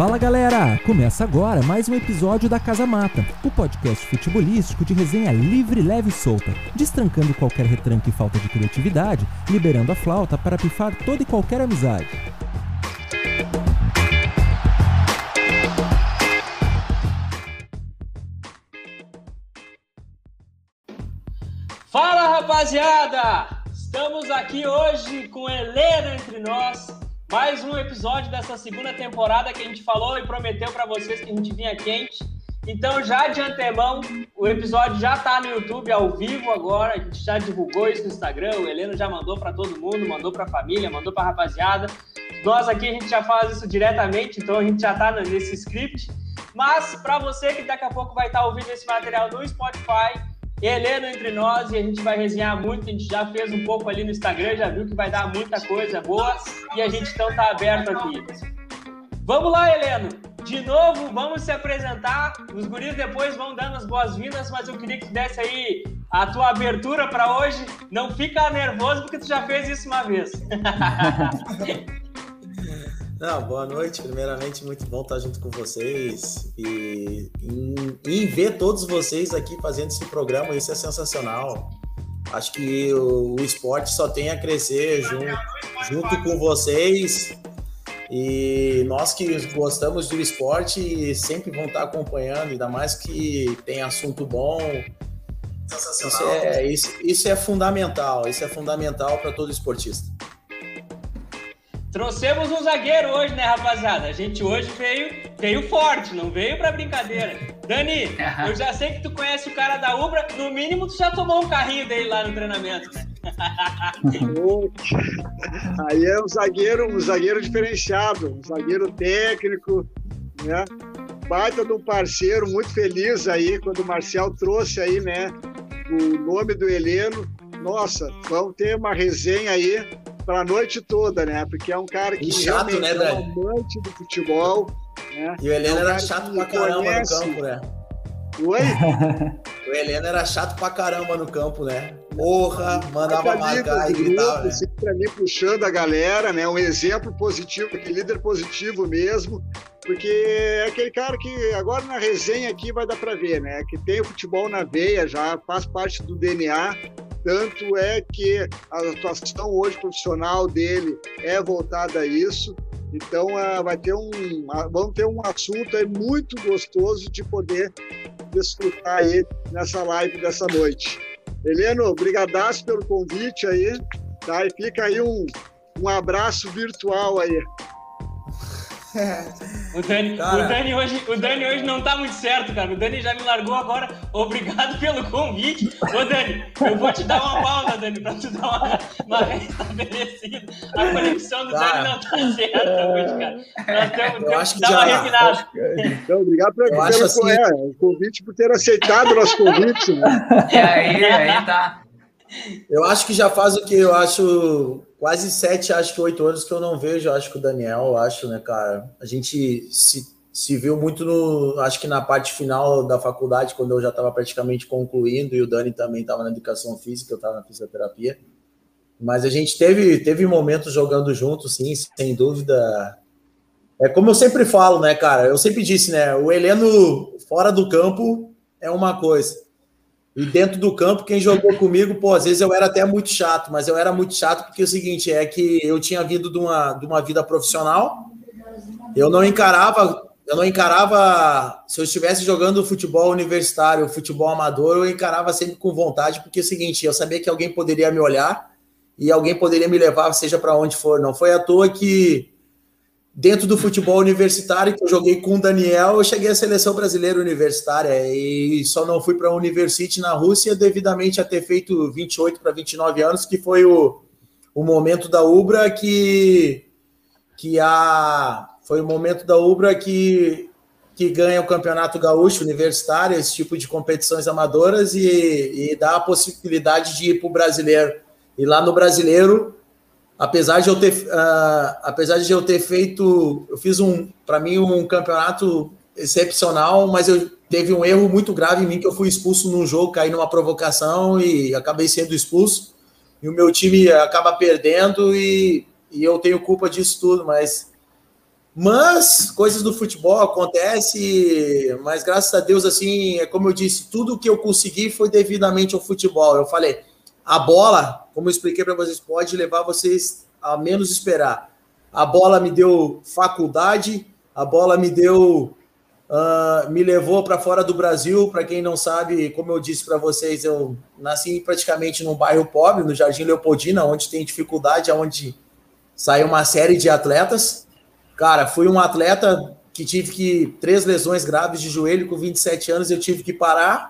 Fala galera! Começa agora mais um episódio da Casa Mata, o podcast futebolístico de resenha livre, leve e solta, destrancando qualquer retranque e falta de criatividade, liberando a flauta para pifar toda e qualquer amizade. Fala rapaziada! Estamos aqui hoje com Helena entre nós. Mais um episódio dessa segunda temporada que a gente falou e prometeu para vocês que a gente vinha quente. Então, já de antemão, o episódio já está no YouTube ao vivo agora. A gente já divulgou isso no Instagram. O Heleno já mandou para todo mundo, mandou para a família, mandou para a rapaziada. Nós aqui a gente já faz isso diretamente, então a gente já está nesse script. Mas para você que daqui a pouco vai estar tá ouvindo esse material no Spotify, Helena entre nós e a gente vai resenhar muito. A gente já fez um pouco ali no Instagram, já viu que vai dar muita coisa boa e a gente então tá aberto aqui. Vamos lá, Helena. De novo, vamos se apresentar. Os guris depois vão dando as boas-vindas, mas eu queria que tu desse aí a tua abertura para hoje. Não fica nervoso porque tu já fez isso uma vez. Não, boa noite. Primeiramente, muito bom estar junto com vocês e em, em, ver todos vocês aqui fazendo esse programa. Isso é sensacional. Acho que o, o esporte só tem a crescer junto, junto com vocês. E nós que gostamos do esporte sempre vão estar acompanhando, ainda mais que tem assunto bom. Isso é, isso, isso é fundamental, isso é fundamental para todo esportista. Trouxemos um zagueiro hoje, né, rapaziada? A gente hoje veio, veio forte, não veio pra brincadeira. Dani, eu já sei que tu conhece o cara da Ubra, no mínimo tu já tomou um carrinho dele lá no treinamento, né? Aí é um zagueiro, um zagueiro diferenciado, um zagueiro técnico, né? Baita de um parceiro, muito feliz aí quando o Marcial trouxe aí, né, o nome do Heleno. Nossa, vamos ter uma resenha aí para a noite toda, né? Porque é um cara que chato, né, é um amante do futebol. Né? E o Heleno é um era chato pra caramba conhece... no campo, né? Oi? o Heleno era chato pra caramba no campo, né? Porra, mandava marcar e gritava. Né? Sempre ali puxando a galera, né? Um exemplo positivo, que líder positivo mesmo. Porque é aquele cara que agora na resenha aqui vai dar para ver, né? Que tem o futebol na veia já, faz parte do DNA tanto é que a atuação hoje profissional dele é voltada a isso. Então, uh, vai ter um, vamos ter um assunto aí muito gostoso de poder desfrutar aí nessa live dessa noite. Heleno, brigadaço pelo convite aí, tá? E fica aí um, um abraço virtual aí. O Dani, o, Dani hoje, o Dani hoje não tá muito certo, cara. O Dani já me largou agora. Obrigado pelo convite. Ô, Dani, eu vou te dar uma pausa, Dani, pra tu dar uma, uma restabelecida. A conexão do cara. Dani não tá certa hoje, cara. Nós temos, eu acho que, dar já, uma refinada. Então, obrigado pelo, pelo assim... é, o convite, por ter aceitado o nosso convite. Né? É aí, aí tá. Eu acho que já faz o que eu acho quase sete, acho que oito anos que eu não vejo, acho que o Daniel, acho, né, cara? A gente se, se viu muito no, acho que na parte final da faculdade, quando eu já estava praticamente concluindo, e o Dani também estava na educação física, eu estava na fisioterapia. Mas a gente teve, teve momentos jogando juntos, sim, sem dúvida. É como eu sempre falo, né, cara? Eu sempre disse, né? O Heleno fora do campo é uma coisa. E dentro do campo, quem jogou comigo, pô, às vezes eu era até muito chato, mas eu era muito chato porque é o seguinte, é que eu tinha vindo de uma, de uma vida profissional, eu não encarava, eu não encarava, se eu estivesse jogando futebol universitário, futebol amador, eu encarava sempre com vontade, porque é o seguinte, eu sabia que alguém poderia me olhar e alguém poderia me levar, seja para onde for. Não foi à toa que dentro do futebol universitário, que eu joguei com o Daniel, eu cheguei à seleção brasileira universitária e só não fui para a University na Rússia devidamente a ter feito 28 para 29 anos, que foi o, o momento da Ubra que que a foi o momento da Ubra que que ganha o Campeonato Gaúcho Universitário, esse tipo de competições amadoras e, e dá a possibilidade de ir para o brasileiro. E lá no brasileiro, apesar de eu ter, uh, apesar de eu ter feito, eu fiz um, para mim um campeonato excepcional, mas eu teve um erro muito grave em mim que eu fui expulso num jogo, caí numa provocação e acabei sendo expulso. E o meu time acaba perdendo e, e eu tenho culpa disso tudo, mas Mas coisas do futebol acontecem, mas graças a Deus, assim, é como eu disse, tudo que eu consegui foi devidamente ao futebol. Eu falei, a bola, como eu expliquei para vocês, pode levar vocês a menos esperar. A bola me deu faculdade, a bola me deu, uh, me levou para fora do Brasil. Para quem não sabe, como eu disse para vocês, eu nasci praticamente num bairro pobre, no Jardim Leopoldina, onde tem dificuldade, onde saiu uma série de atletas. Cara, fui um atleta que tive que três lesões graves de joelho com 27 anos, eu tive que parar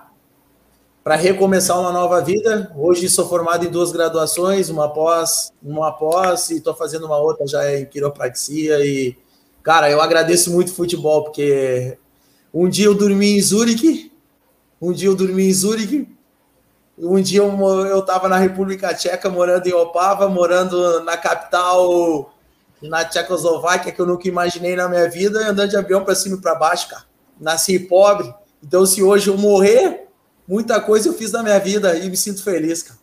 para recomeçar uma nova vida. Hoje sou formado em duas graduações, uma pós, uma pós e estou fazendo uma outra já em quiropraxia e cara, eu agradeço muito futebol porque um dia eu dormi em Zurique, um dia eu dormi em Zurique, um dia eu, eu tava na República Tcheca morando em Opava, morando na capital na Tchecoslováquia que eu nunca imaginei na minha vida, andando de avião para cima e para baixo, cara. Nasci pobre, então se hoje eu morrer, muita coisa eu fiz na minha vida e me sinto feliz, cara.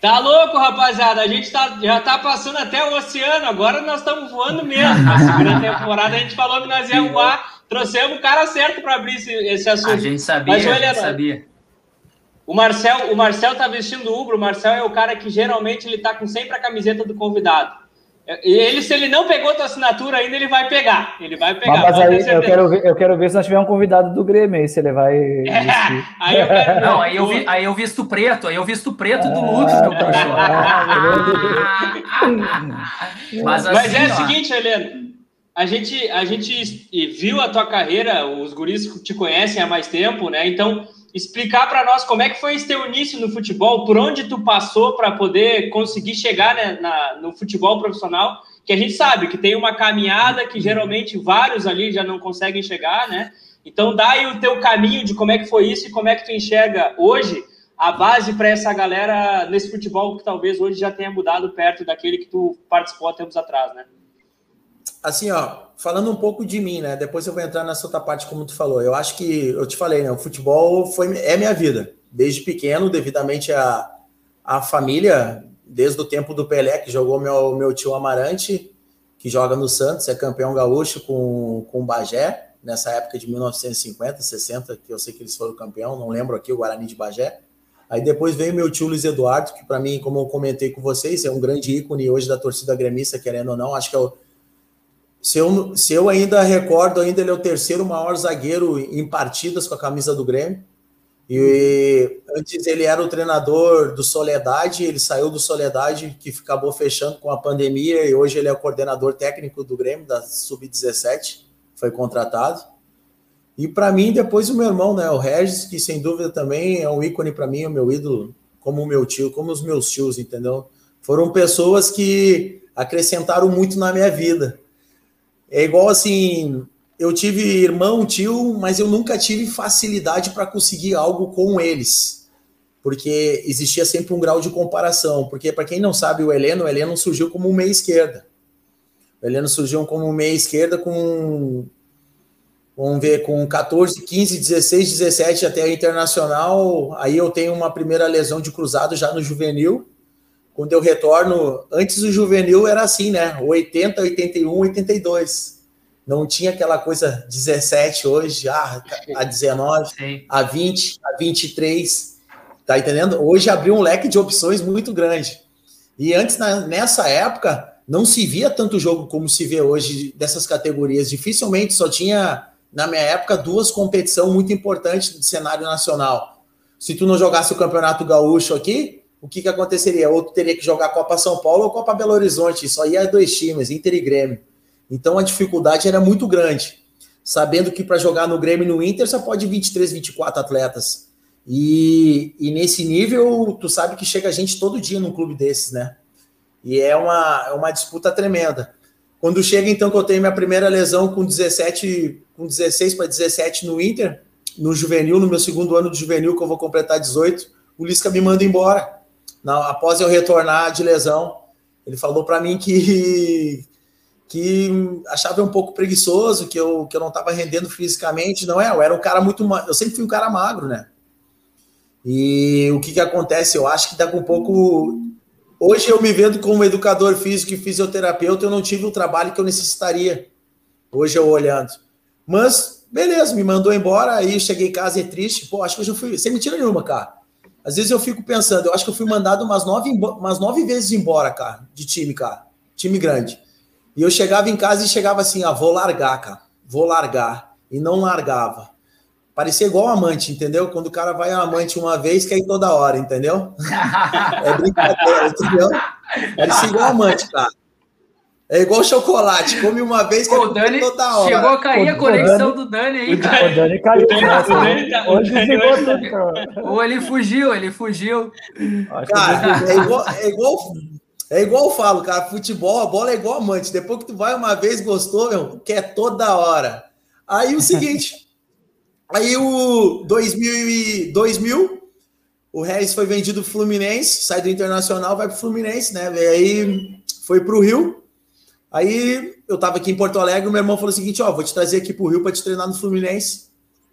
Tá louco, rapaziada? A gente tá, já tá passando até o oceano, agora nós estamos voando mesmo. Na segunda temporada a gente falou que nós íamos voar, trouxemos o cara certo para abrir esse, esse assunto. A gente sabia, Mas, olha, a gente sabia. O Marcel, o Marcel tá vestindo Uber, o Marcel é o cara que geralmente ele tá com sempre a camiseta do convidado. E ele, se ele não pegou tua assinatura ainda, ele vai pegar. Ele vai pegar. Mas, aí eu quero, ver, eu quero ver se nós tiver um convidado do Grêmio aí, se ele vai. É, aí eu quero Não, aí eu, vi, aí eu visto preto, aí eu visto preto do Lucas, meu cachorro. Mas, assim, Mas é ó, o seguinte, Helena. A gente, a gente viu a tua carreira, os guris te conhecem há mais tempo, né? Então, explicar para nós como é que foi esse teu início no futebol, por onde tu passou para poder conseguir chegar né, na, no futebol profissional, que a gente sabe que tem uma caminhada que geralmente vários ali já não conseguem chegar, né? Então dá aí o teu caminho de como é que foi isso e como é que tu enxerga hoje a base para essa galera nesse futebol que talvez hoje já tenha mudado perto daquele que tu participou há tempos atrás, né? assim, ó, falando um pouco de mim, né? Depois eu vou entrar nessa outra parte, como tu falou. Eu acho que eu te falei, né? O futebol foi, é minha vida. Desde pequeno, devidamente à, à família, desde o tempo do Pelé, que jogou meu, meu tio Amarante, que joga no Santos, é campeão gaúcho com, com o Bagé, nessa época de 1950, 60, que eu sei que eles foram campeão, não lembro aqui, o Guarani de Bagé. Aí depois veio meu tio Luiz Eduardo, que para mim, como eu comentei com vocês, é um grande ícone hoje da torcida gremista, querendo ou não, acho que é o se eu, se eu ainda recordo, ainda ele é o terceiro maior zagueiro em partidas com a camisa do Grêmio. E antes ele era o treinador do Soledade, ele saiu do Soledade, que acabou fechando com a pandemia, e hoje ele é o coordenador técnico do Grêmio, da Sub-17, foi contratado. E para mim, depois o meu irmão, né, o Regis, que sem dúvida também é um ícone para mim, o meu ídolo, como o meu tio, como os meus tios, entendeu? Foram pessoas que acrescentaram muito na minha vida. É igual assim, eu tive irmão, tio, mas eu nunca tive facilidade para conseguir algo com eles. Porque existia sempre um grau de comparação. Porque, para quem não sabe, o Heleno, o Heleno surgiu como meia esquerda. O Heleno surgiu como meia esquerda com. Vamos ver, com 14, 15, 16, 17 até a internacional. Aí eu tenho uma primeira lesão de cruzado já no juvenil quando eu retorno, antes do juvenil era assim, né? 80, 81, 82. Não tinha aquela coisa 17 hoje, ah, a 19, Sim. a 20, a 23. Tá entendendo? Hoje abriu um leque de opções muito grande. E antes, na, nessa época, não se via tanto jogo como se vê hoje dessas categorias. Dificilmente só tinha, na minha época, duas competições muito importantes do cenário nacional. Se tu não jogasse o Campeonato Gaúcho aqui, o que, que aconteceria? Ou teria que jogar Copa São Paulo ou Copa Belo Horizonte, só ia dois times, Inter e Grêmio. Então a dificuldade era muito grande, sabendo que para jogar no Grêmio e no Inter só pode 23, 24 atletas. E, e nesse nível, tu sabe que chega gente todo dia num clube desses, né? E é uma, é uma disputa tremenda. Quando chega, então, que eu tenho minha primeira lesão com 17, com 16 para 17 no Inter, no juvenil, no meu segundo ano de juvenil, que eu vou completar 18, o Lisca me manda embora após eu retornar de lesão, ele falou para mim que que achava um pouco preguiçoso, que eu, que eu não estava rendendo fisicamente. Não é, eu era um cara muito. Eu sempre fui um cara magro, né? E o que, que acontece? Eu acho que daqui um pouco hoje eu me vendo como educador físico e fisioterapeuta, eu não tive o trabalho que eu necessitaria. Hoje eu olhando. Mas, beleza, me mandou embora, aí cheguei em casa e é triste. Pô, acho que hoje eu fui, sem mentira nenhuma, cara. Às vezes eu fico pensando, eu acho que eu fui mandado umas nove, umas nove vezes embora, cara, de time, cara. Time grande. E eu chegava em casa e chegava assim, ah, vou largar, cara. Vou largar. E não largava. Parecia igual amante, entendeu? Quando o cara vai amante uma vez, quer ir toda hora, entendeu? é brincadeira, entendeu? Parecia igual amante, cara. É igual chocolate, come uma vez que o Dani toda hora. Chegou a cair a conexão do Dani aí, cara. O Dani caiu. Hoje Ou ele fugiu, ele fugiu. Cara, é igual, é igual, é igual eu falo, cara, futebol, a bola é igual amante. Depois que tu vai uma vez, gostou, meu, quer toda hora. Aí o seguinte, aí o 2000, 2000 o Reis foi vendido pro Fluminense, sai do Internacional, vai pro Fluminense, né? Aí foi pro Rio. Aí eu tava aqui em Porto Alegre, meu irmão falou o seguinte, ó, vou te trazer aqui pro Rio para te treinar no Fluminense.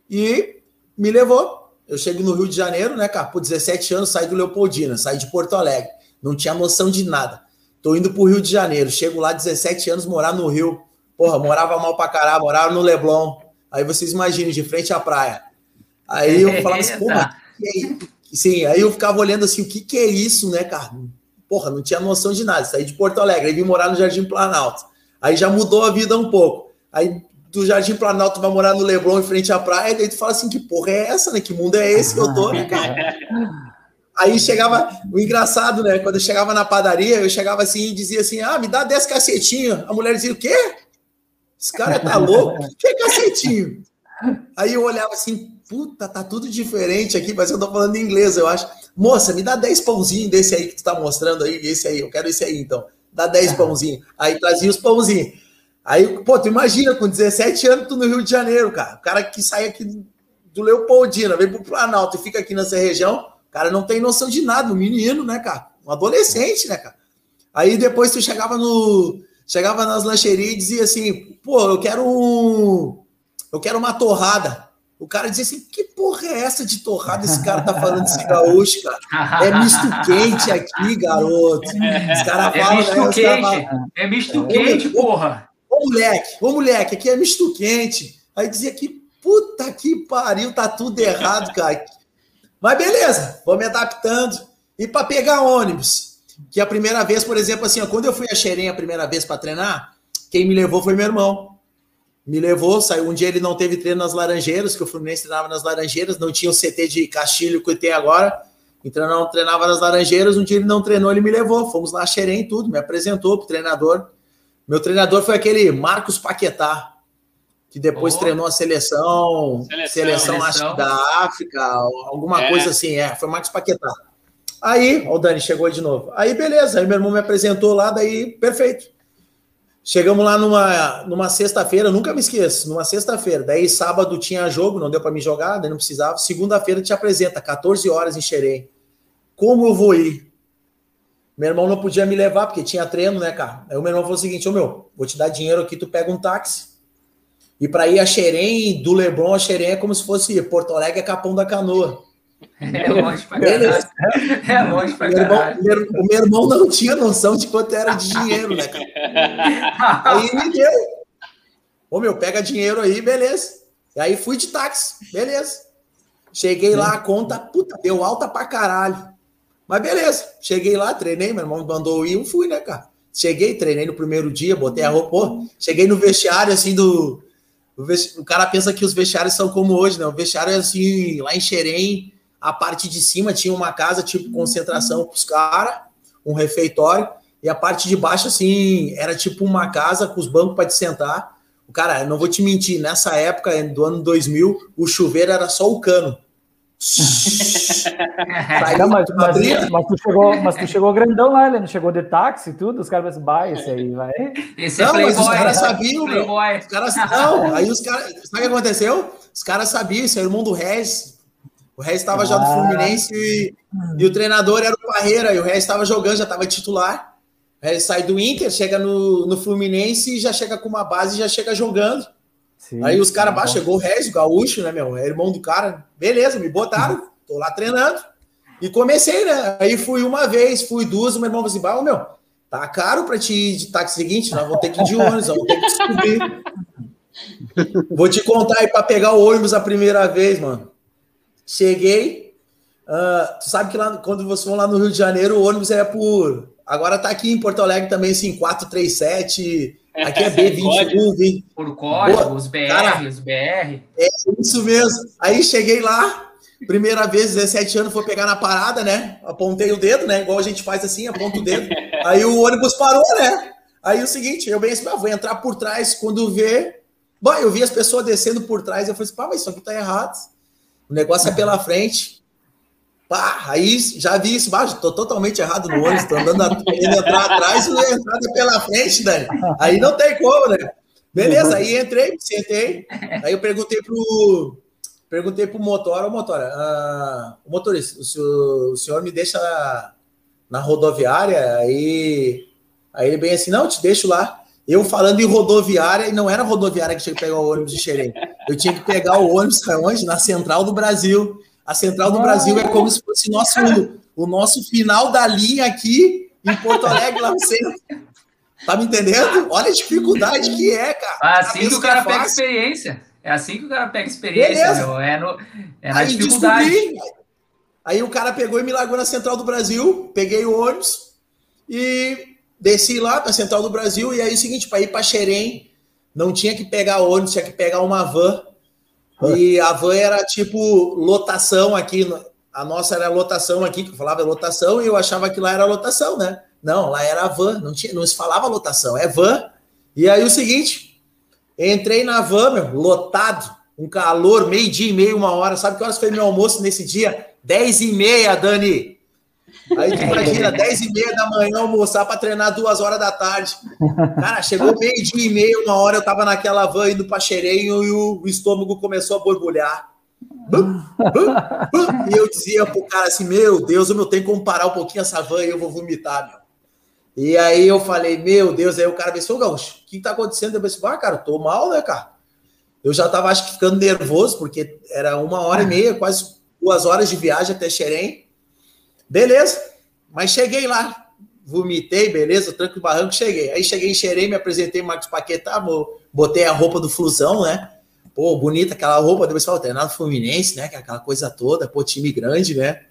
E me levou. Eu chego no Rio de Janeiro, né, cara? Por 17 anos, saí do Leopoldina, saí de Porto Alegre não tinha noção de nada. Tô indo pro Rio de Janeiro, chego lá 17 anos, morar no Rio. Porra, morava mal pra caralho, morava no Leblon. Aí vocês imaginem, de frente à praia. Aí eu falava assim, porra, que é Sim, aí eu ficava olhando assim, o que que é isso, né, cara? Porra, não tinha noção de nada. Saí de Porto Alegre, aí vim morar no Jardim Planalto. Aí já mudou a vida um pouco. Aí do Jardim Planalto vai morar no Leblon em frente à praia, e daí tu fala assim, que porra é essa, né? Que mundo é esse que eu tô, né, cara? Aí chegava, o engraçado, né? Quando eu chegava na padaria, eu chegava assim e dizia assim: ah, me dá 10 cacetinhos. A mulher dizia: o quê? Esse cara tá louco? O que é cacetinho? Aí eu olhava assim: puta, tá tudo diferente aqui, mas eu tô falando em inglês, eu acho. Moça, me dá 10 pãozinhos desse aí que tu tá mostrando aí, esse aí, eu quero esse aí então. Dá 10 pãozinhos. Aí trazia os pãozinhos. Aí, pô, tu imagina, com 17 anos, tu no Rio de Janeiro, cara. O cara que sai aqui do Leopoldina, vem pro Planalto e fica aqui nessa região cara não tem noção de nada, um menino, né, cara? Um adolescente, né, cara? Aí depois tu chegava no. Chegava nas lancherias e dizia assim, pô, eu quero um. Eu quero uma torrada. O cara dizia assim: que porra é essa de torrada? Esse cara tá falando desse gaúcho, cara. É misto quente aqui, garoto. Os caras é falam, misto né? Quente. Falam, é misto quente, porra. Ô, moleque, ô, moleque, aqui é misto quente. Aí dizia que, puta que pariu, tá tudo errado, cara. Mas beleza, vou me adaptando. E para pegar ônibus, que a primeira vez, por exemplo, assim, ó, quando eu fui a Xerém a primeira vez para treinar, quem me levou foi meu irmão. Me levou, saiu um dia ele não teve treino nas Laranjeiras, que o Fluminense treinava nas Laranjeiras, não tinha o CT de Castilho que tem agora, então não treinava nas Laranjeiras, um dia ele não treinou, ele me levou, fomos lá Xerém tudo, me apresentou pro treinador. Meu treinador foi aquele Marcos Paquetá, que depois oh. treinou a seleção, seleção, seleção, que da África, alguma é. coisa assim, é, foi Marcos Paquetá. Aí, o Dani chegou de novo. Aí, beleza, aí meu irmão me apresentou lá, daí, perfeito. Chegamos lá numa, numa sexta-feira, nunca me esqueço, numa sexta-feira. Daí, sábado tinha jogo, não deu para me jogar, daí não precisava. Segunda-feira te apresenta, 14 horas em Xerém. Como eu vou ir? Meu irmão não podia me levar, porque tinha treino, né, cara? Aí o meu irmão falou o seguinte: Ô meu, vou te dar dinheiro aqui, tu pega um táxi e para ir a Xerém, do Leblon a Xerém é como se fosse Porto Alegre a Capão da Canoa. É longe pra Beleza. É longe pra meu irmão, meu, O meu irmão não tinha noção de quanto era de dinheiro, né, cara? Aí me deu. Ô, meu, pega dinheiro aí, beleza. E aí fui de táxi, beleza. Cheguei lá, a conta, puta, deu alta pra caralho. Mas beleza, cheguei lá, treinei, meu irmão mandou ir, eu fui, né, cara? Cheguei, treinei no primeiro dia, botei a roupa, pô, cheguei no vestiário, assim, do, o, cara pensa que os vestiários são como hoje, né? O vestiário é assim, lá em Xerém, a parte de cima tinha uma casa tipo concentração para os caras, um refeitório, e a parte de baixo, assim, era tipo uma casa com os bancos para te sentar. O cara, não vou te mentir, nessa época do ano 2000, o chuveiro era só o cano. não, mas, mas, mas, tu chegou, mas tu chegou grandão lá, ele não chegou de táxi e tudo, os caras pensam, vai, esse aí vai. Esse não, mas os caras sabiam, meu. Os caras, não, aí os caras. Sabe o que aconteceu? Os caras sabiam, esse é o irmão do Regis. O Regis estava ah. já no ah. Fluminense e, e, o treinador era o Parreira, e o Regis estava jogando, já estava titular. O Regis sai do Inter, chega no, no Fluminense e já chega com uma base e já chega jogando. Sim, aí os caras, chegou o Regis, o gaúcho, né, meu? É irmão do cara. Beleza, me botaram, tô lá treinando. E comecei, né? Aí fui uma vez, fui duas, o meu irmão falou assim: bah, meu, tá caro para te ir de táxi seguinte, nós vamos ter que ir de ônibus, vamos ter que subir. Vou te contar aí para pegar o ônibus a primeira vez, mano. Cheguei. Uh, tu sabe que lá, quando vocês vão lá no Rio de Janeiro, o ônibus é por. Agora tá aqui em Porto Alegre também, assim, 437. Aqui é B21, 20. Por código, os BR, cara, os BR. É isso mesmo. Aí cheguei lá, primeira vez, 17 anos, foi pegar na parada, né? Apontei o dedo, né? Igual a gente faz assim, aponta o dedo. Aí o ônibus parou, né? Aí o seguinte, eu bem assim, ah, vou entrar por trás, quando vê. Bom, eu vi as pessoas descendo por trás, eu falei assim, pá, mas isso aqui tá errado. O negócio é pela frente. Pá, aí já vi isso, baixo, tô totalmente errado no ônibus, tô andando querendo entrar atrás e a entrada pela frente, Dani. Aí não tem como, né? Beleza, aí entrei, sentei. Aí eu perguntei pro. Perguntei pro motor, o motor, ah, o motorista, o senhor, o senhor me deixa na, na rodoviária, aí, aí ele bem assim, não, te deixo lá. Eu falando em rodoviária, e não era rodoviária que tinha que pegar o ônibus de Xerém. Eu tinha que pegar o ônibus onde? Na Central do Brasil. A Central do Brasil é como se fosse nosso, o nosso final da linha aqui em Porto Alegre, lá no centro. Tá me entendendo? Olha a dificuldade que é, cara. Ah, assim que o cara é pega experiência. É assim que o cara pega experiência, meu. É, no, é na Aí dificuldade. Descobri. Aí o cara pegou e me largou na Central do Brasil, peguei o ônibus e desci lá na Central do Brasil. E aí o seguinte, para ir para Xerém, não tinha que pegar ônibus, tinha que pegar uma van e a van era tipo lotação aqui. A nossa era lotação aqui, que eu falava lotação, e eu achava que lá era lotação, né? Não, lá era van, não, tinha, não se falava lotação, é van. E aí o seguinte, entrei na van, meu, lotado, um calor, meio dia e meio, uma hora. Sabe que horas foi meu almoço nesse dia? Dez e meia, Dani. Aí tu imagina, 10 e meia da manhã almoçar para treinar duas horas da tarde. Cara, chegou meio dia e meia, uma hora eu tava naquela van indo para Xerenho e o, estômago começou a borbulhar. E eu dizia pro cara assim: Meu Deus, eu não tenho como parar um pouquinho essa van e eu vou vomitar, meu. E aí eu falei: Meu Deus, aí o cara pensou: Gaúcho, o que tá acontecendo? Eu pensei: Ah, cara, tô mal, né, cara? Eu já tava, acho que, ficando nervoso, porque era uma hora e meia, quase duas horas de viagem até Xerém. Beleza, mas cheguei lá, vomitei, beleza, tranco e barranco, cheguei. Aí cheguei, cheirei, me apresentei, Marcos Paquetá, botei a roupa do Flusão, né? Pô, bonita aquela roupa, depois falou, treinado Fluminense, né? Aquela coisa toda, pô, time grande, né?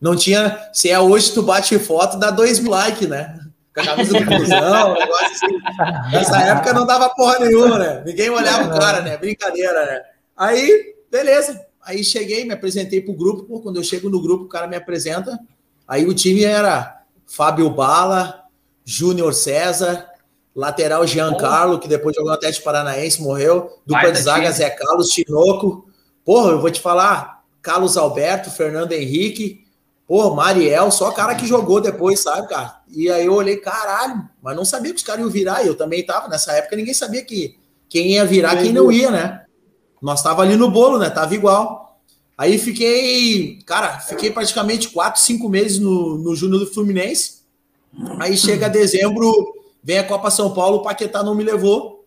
Não tinha, se é hoje tu bate foto, dá dois likes, né? Com a camisa do Flusão, negócio assim. Nessa época não dava porra nenhuma, né? Ninguém olhava o cara, né? Brincadeira, né? Aí, beleza. Aí cheguei, me apresentei pro grupo, pô, quando eu chego no grupo, o cara me apresenta, Aí o time era Fábio Bala, Júnior César, lateral Giancarlo, que depois jogou no Atlético Paranaense, morreu. Dupla de zaga Zé Carlos, Tinoco. Porra, eu vou te falar, Carlos Alberto, Fernando Henrique, porra, Mariel, só cara que jogou depois, sabe, cara? E aí eu olhei, caralho, mas não sabia que os caras iam virar. Eu também tava, nessa época ninguém sabia que quem ia virar, quem não ia, né? Nós tava ali no bolo, né? Tava igual. Aí fiquei, cara, fiquei praticamente quatro, cinco meses no, no Júnior do Fluminense. Aí chega dezembro, vem a Copa São Paulo, o Paquetá não me levou.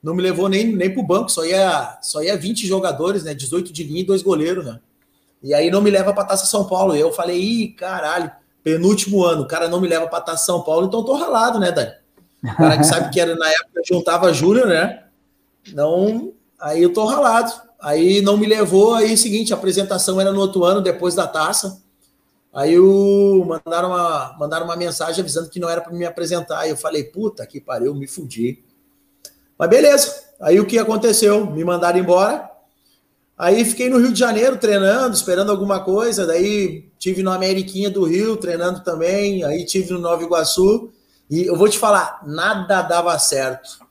Não me levou nem, nem pro banco, só ia, só ia 20 jogadores, né? 18 de linha e dois goleiros, né? E aí não me leva pra Taça São Paulo. E eu falei, ih, caralho, penúltimo ano, o cara não me leva pra Taça São Paulo, então tô ralado, né, Dani? O cara que sabe que era na época juntava Júnior, né? Não, aí eu tô ralado. Aí não me levou, aí seguinte, a apresentação era no outro ano, depois da taça. Aí mandaram, uma, mandaram uma mensagem avisando que não era para me apresentar. Aí eu falei, puta que pariu, me fudi. Mas beleza. Aí o que aconteceu? Me mandaram embora. Aí fiquei no Rio de Janeiro treinando, esperando alguma coisa. Daí tive no Ameriquinha do Rio treinando também. Aí tive no Nova Iguaçu. E eu vou te falar, nada dava certo.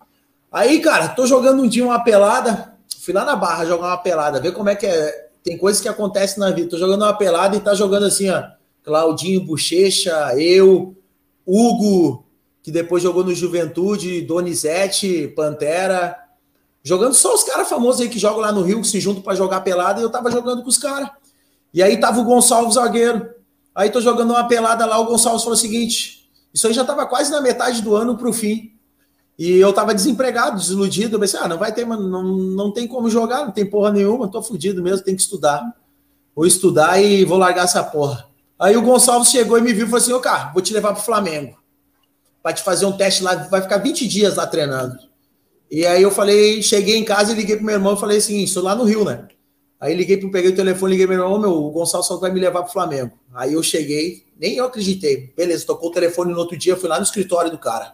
Aí, cara, tô jogando um dia uma pelada fui lá na barra jogar uma pelada, ver como é que é. Tem coisas que acontecem na vida. Tô jogando uma pelada e tá jogando assim, ó. Claudinho Bochecha, eu, Hugo, que depois jogou no Juventude, Donizete, Pantera. Jogando só os caras famosos aí que jogam lá no Rio, que se juntam para jogar pelada, e eu tava jogando com os caras. E aí tava o Gonçalves zagueiro. Aí tô jogando uma pelada lá, o Gonçalves falou o seguinte: isso aí já tava quase na metade do ano pro fim. E eu tava desempregado, desiludido. Eu pensei, ah, não vai ter, mano, não, não tem como jogar, não tem porra nenhuma, tô fudido mesmo, tem que estudar. Vou estudar e vou largar essa porra. Aí o Gonçalves chegou e me viu e falou assim: Ô, cara, vou te levar pro Flamengo. Pra te fazer um teste lá, vai ficar 20 dias lá treinando. E aí eu falei, cheguei em casa e liguei pro meu irmão e falei assim: estou lá no Rio, né? Aí liguei, peguei o telefone, liguei pro meu irmão, meu, o Gonçalves só vai me levar pro Flamengo. Aí eu cheguei, nem eu acreditei. Beleza, tocou o telefone no outro dia, fui lá no escritório do cara.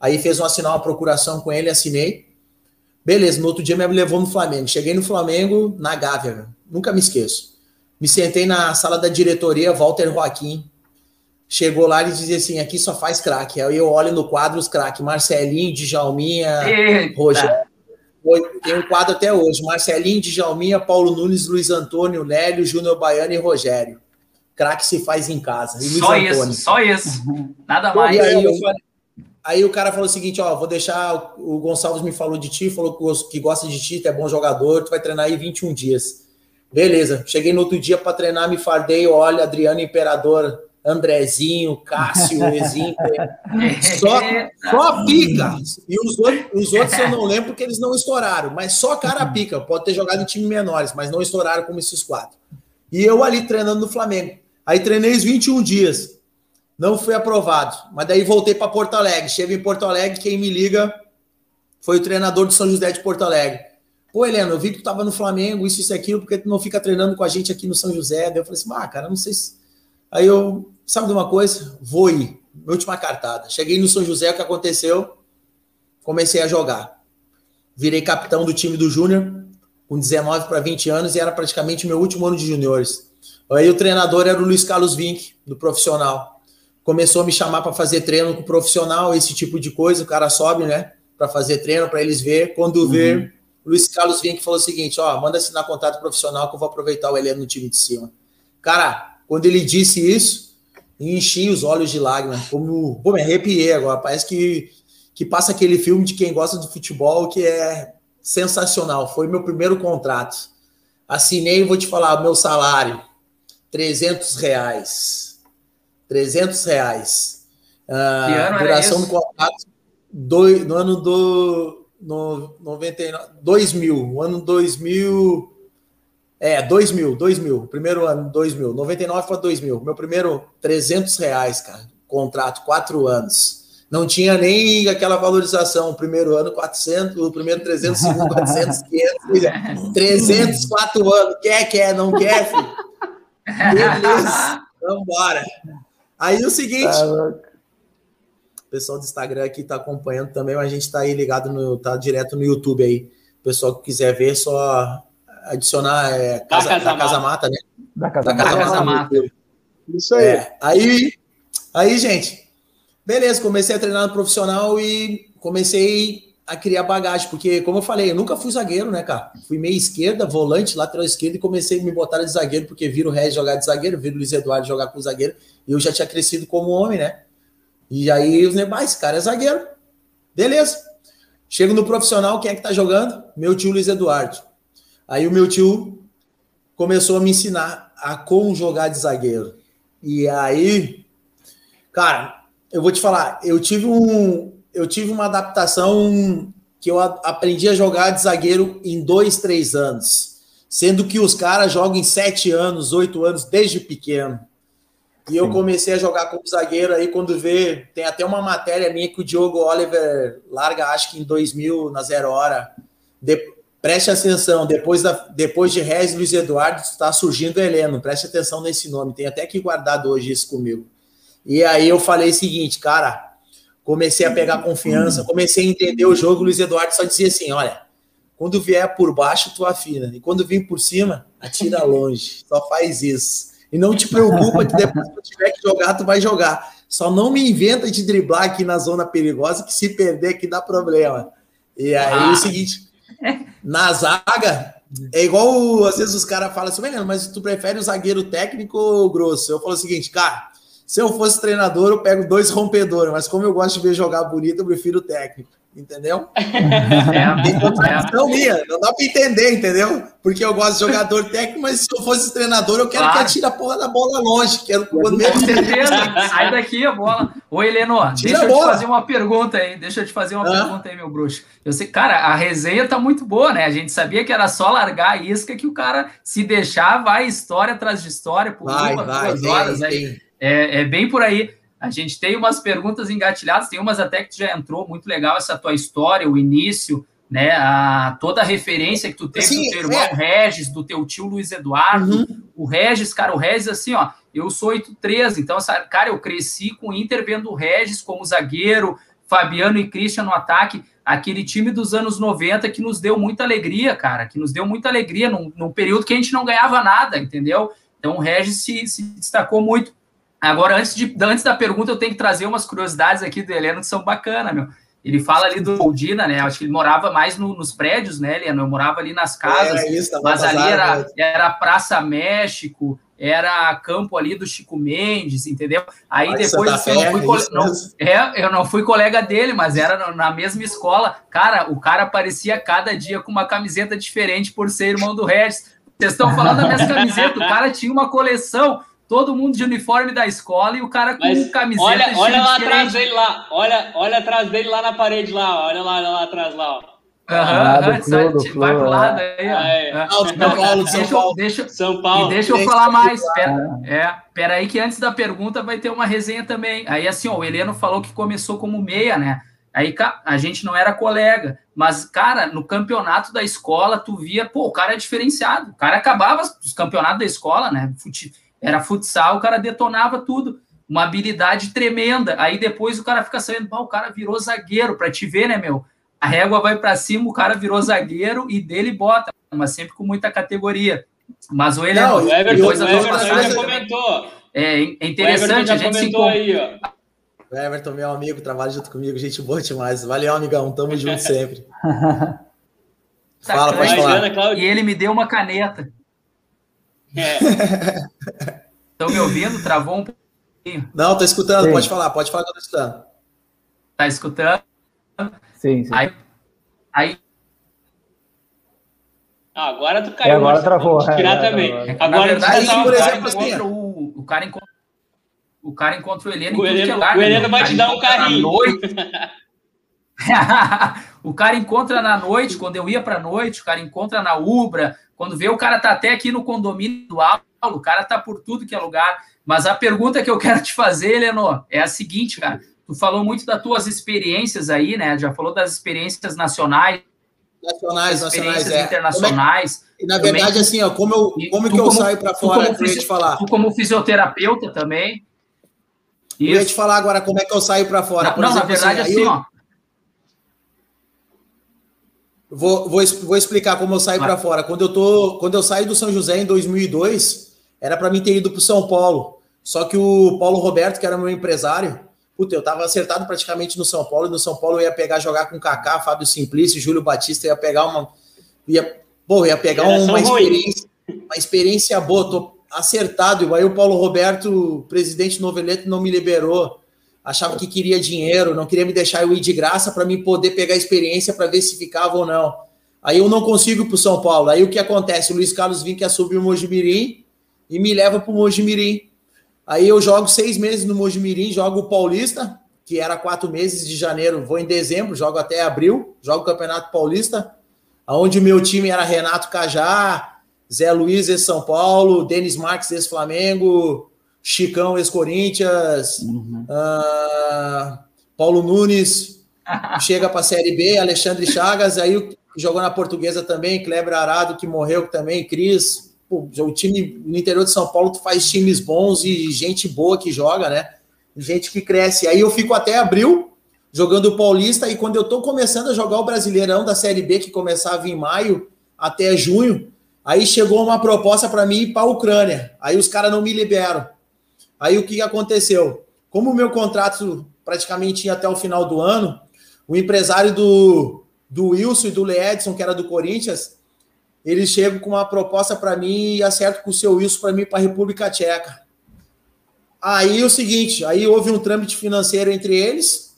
Aí fez um assinar uma procuração com ele, assinei. Beleza, no outro dia me levou no Flamengo. Cheguei no Flamengo, na Gávea, nunca me esqueço. Me sentei na sala da diretoria, Walter Joaquim. Chegou lá e dizia assim: aqui só faz craque. Aí eu olho no quadro os craques: Marcelinho, Djalminha, Rogério. Tem um quadro até hoje: Marcelinho, Djalminha, Paulo Nunes, Luiz Antônio, Nélio, Júnior Baiano e Rogério. Craque se faz em casa. E só isso, só isso. Nada mais. E aí eu falei, Aí o cara falou o seguinte: ó, vou deixar. O Gonçalves me falou de ti, falou que gosta de ti, tu é bom jogador, tu vai treinar aí 21 dias. Beleza. Cheguei no outro dia para treinar, me fardei, olha, Adriano Imperador, Andrezinho, Cássio, Ezinho. só, só pica. E os outros, os outros eu não lembro porque eles não estouraram, mas só cara pica. Pode ter jogado em time menores, mas não estouraram como esses quatro. E eu ali treinando no Flamengo. Aí treinei os 21 dias não fui aprovado. Mas daí voltei para Porto Alegre. Chego em Porto Alegre, quem me liga foi o treinador do São José de Porto Alegre. Pô, Helena, eu vi que tu tava no Flamengo, isso, isso, aquilo, porque tu não fica treinando com a gente aqui no São José? Daí eu falei assim, ah, cara, não sei se. Aí eu, sabe de uma coisa? Vou ir. Minha última cartada. Cheguei no São José, o que aconteceu? Comecei a jogar. Virei capitão do time do Júnior, com 19 para 20 anos, e era praticamente meu último ano de juniores. Aí o treinador era o Luiz Carlos Vink, do profissional começou a me chamar para fazer treino com profissional, esse tipo de coisa. O cara sobe, né, para fazer treino para eles ver. Quando uhum. ver, Luiz Carlos vem que falou o seguinte: ó, manda assinar contrato profissional que eu vou aproveitar o Heleno no time de cima. Cara, quando ele disse isso, enchi os olhos de lágrimas, como, pô, me arrepiei agora. Parece que, que passa aquele filme de quem gosta de futebol que é sensacional. Foi meu primeiro contrato. Assinei, vou te falar, meu salário, 300 reais 300 reais. Uh, duração do contrato do, no ano do no 99, 2000, o ano 2000 é, 2000, 2000, primeiro ano, 2000, 99 para 2000, meu primeiro 300 reais, cara, contrato, quatro anos, não tinha nem aquela valorização, o primeiro ano 400, o primeiro 300, segundo 400, 500, 300, quatro anos, quer, quer, não quer, filho? Beleza, vambora. Aí o seguinte. Tá o pessoal do Instagram aqui está acompanhando também, mas a gente está aí ligado no. tá direto no YouTube aí. O pessoal que quiser ver, só adicionar é, casa, da, casa, da casa Mata, né? Da Casa, da casa, casa Mata. Mata. Isso aí. É, aí, aí, gente, beleza, comecei a treinar no profissional e comecei a criar bagagem, porque, como eu falei, eu nunca fui zagueiro, né, cara? Fui meia esquerda, volante, lateral esquerdo, e comecei a me botar de zagueiro, porque viro o Regis jogar de zagueiro, viro o Luiz Eduardo jogar com zagueiro, eu já tinha crescido como homem, né? E aí os negócios, ah, cara é zagueiro. Beleza. Chego no profissional, quem é que tá jogando? Meu tio Luiz Eduardo. Aí o meu tio começou a me ensinar a como jogar de zagueiro. E aí, cara, eu vou te falar, eu tive um, eu tive uma adaptação que eu aprendi a jogar de zagueiro em dois, três anos, sendo que os caras jogam em sete anos, oito anos, desde pequeno. E eu comecei a jogar como zagueiro aí quando vê, tem até uma matéria minha que o Diogo Oliver larga, acho que em 2000, na zero hora. De, preste atenção, depois, da, depois de Rez Luiz Eduardo, está surgindo o Heleno, preste atenção nesse nome, tem até que guardado hoje isso comigo. E aí eu falei o seguinte, cara, comecei a pegar confiança, comecei a entender o jogo. O Luiz Eduardo só dizia assim: olha, quando vier por baixo, tu afina, e quando vir por cima, atira longe. Só faz isso. E não te preocupa que depois que tu tiver que jogar, tu vai jogar. Só não me inventa de driblar aqui na zona perigosa, que se perder aqui dá problema. E aí ah. é o seguinte: na zaga, é igual às vezes os caras falam assim, mas tu prefere o zagueiro técnico ou grosso? Eu falo o seguinte, cara se eu fosse treinador, eu pego dois rompedores, mas como eu gosto de ver jogar bonito, eu prefiro o técnico. Entendeu? É, é. minha, não dá para entender, entendeu? Porque eu gosto de jogador técnico, mas se eu fosse treinador, eu quero claro. que atire a porra da bola longe. Quero quando Com certeza, sai daqui a bola. Ô, Heleno, Tira deixa eu te fazer uma pergunta aí. Deixa eu te fazer uma ah. pergunta aí, meu bruxo. Eu sei, cara, a resenha tá muito boa, né? A gente sabia que era só largar a isca que o cara, se deixar, vai história atrás de história por vai, uma, vai, duas horas aí. É, é bem por aí. A gente tem umas perguntas engatilhadas, tem umas até que já entrou, muito legal essa tua história, o início, né? A, toda a referência que tu teve Sim, do teu irmão é. Regis, do teu tio Luiz Eduardo. Uhum. O Regis, cara, o Regis, assim, ó, eu sou 8-13, então, cara, eu cresci com o Inter vendo o Regis como zagueiro, Fabiano e Christian no ataque, aquele time dos anos 90 que nos deu muita alegria, cara, que nos deu muita alegria num, num período que a gente não ganhava nada, entendeu? Então o Regis se, se destacou muito. Agora, antes, de, antes da pergunta, eu tenho que trazer umas curiosidades aqui do Heleno que são bacanas, meu. Ele fala ali do Goldina, né? Acho que ele morava mais no, nos prédios, né, Heleno? Eu morava ali nas casas, é, isso, mas ali era, era Praça México, era campo ali do Chico Mendes, entendeu? Aí depois eu não, fui, não, é, eu não fui colega dele, mas era na mesma escola. Cara, o cara aparecia cada dia com uma camiseta diferente por ser irmão do Regis. Vocês estão falando da minha camiseta, o cara tinha uma coleção todo mundo de uniforme da escola e o cara com Mas camiseta. Olha, olha lá atrás dele lá, olha, olha atrás dele lá na parede lá, olha lá, olha lá atrás lá, ó. ah, vai pro lado aí, ó. É. É. São Paulo, São Paulo. Deixa, São Paulo. E deixa eu falar mais. Pera, é, pera aí que antes da pergunta vai ter uma resenha também. Aí assim, ó, o Heleno falou que começou como meia, né? Aí a gente não era colega, mas, cara, no campeonato da escola, tu via, pô, o cara é diferenciado. O cara acabava os campeonatos da escola, né? Fute era futsal, o cara detonava tudo. Uma habilidade tremenda. Aí depois o cara fica sabendo, o cara virou zagueiro, para te ver, né, meu? A régua vai para cima, o cara virou zagueiro e dele bota, mas sempre com muita categoria. Mas o ele é o Everton, o Everton já comentou. É, é interessante, a gente se aí, ó. O Everton, meu amigo, trabalha junto comigo, gente boa demais. Valeu, amigão, tamo junto sempre. Fala, pode falar. E ele me deu uma caneta. É. Estão me ouvindo? Travou um pouquinho. Não, tô escutando, sim. pode falar, pode falar que eu tô escutando. Tá escutando? Sim, sim. Aí, aí... Ah, agora tu caiu. É, agora travou. Tirar é, também. Agora, Na verdade, tá, por exemplo, assim, o, o cara encontra o cara encontra o Heleno o Heleno, lugar, o Heleno né? vai te dar um carinho. Noite. o cara encontra na noite, quando eu ia para noite, o cara encontra na Ubra, quando vê, o cara tá até aqui no condomínio do Aulo, o cara tá por tudo que é lugar. Mas a pergunta que eu quero te fazer, Lenô, é a seguinte, cara. Tu falou muito das tuas experiências aí, né? Já falou das experiências nacionais. Nacionais, experiências nacionais, internacionais. É, e na verdade, também, assim, ó, como eu, como que eu como, saio para fora, eu ia te falar. Tu como fisioterapeuta também. Eu ia te falar agora como é que eu saio para fora. Não, Por não exemplo, na verdade, assim, assim ó, Vou, vou, vou explicar como eu saio para fora. Quando eu, tô, quando eu saí do São José em 2002, era para mim ter ido para São Paulo. Só que o Paulo Roberto, que era meu empresário, puta, eu tava acertado praticamente no São Paulo. E no São Paulo eu ia pegar, jogar com Kaká, Fábio Simplício, Júlio Batista, ia pegar uma. Ia, pô, ia pegar uma experiência, uma experiência boa. Tô acertado. E aí o Paulo Roberto, presidente Noveleto, não me liberou achava que queria dinheiro, não queria me deixar eu ir de graça para mim poder pegar experiência para ver se ficava ou não. Aí eu não consigo para o São Paulo. Aí o que acontece? O Luiz Carlos Vim quer subir o Mojimirim e me leva para o Mojimirim. Aí eu jogo seis meses no Mojimirim, jogo o Paulista, que era quatro meses de janeiro, vou em dezembro, jogo até abril, jogo o Campeonato Paulista, onde o meu time era Renato Cajá, Zé Luiz, ex-São Paulo, Denis Marques, ex-Flamengo, Chicão, ex-Corinthians, uhum. uh, Paulo Nunes, chega para a Série B, Alexandre Chagas, aí jogou na Portuguesa também, Kleber Arado, que morreu também, Cris. Pô, o time no interior de São Paulo tu faz times bons e gente boa que joga, né? Gente que cresce. Aí eu fico até abril jogando o Paulista e quando eu tô começando a jogar o Brasileirão da Série B, que começava em maio até junho, aí chegou uma proposta para mim ir para Ucrânia. Aí os caras não me liberam. Aí o que aconteceu? Como o meu contrato praticamente ia até o final do ano, o empresário do, do Wilson e do Leedson, que era do Corinthians, eles chegam com uma proposta para mim e acertam com o seu Wilson para mim para a República Tcheca. Aí o seguinte, aí houve um trâmite financeiro entre eles.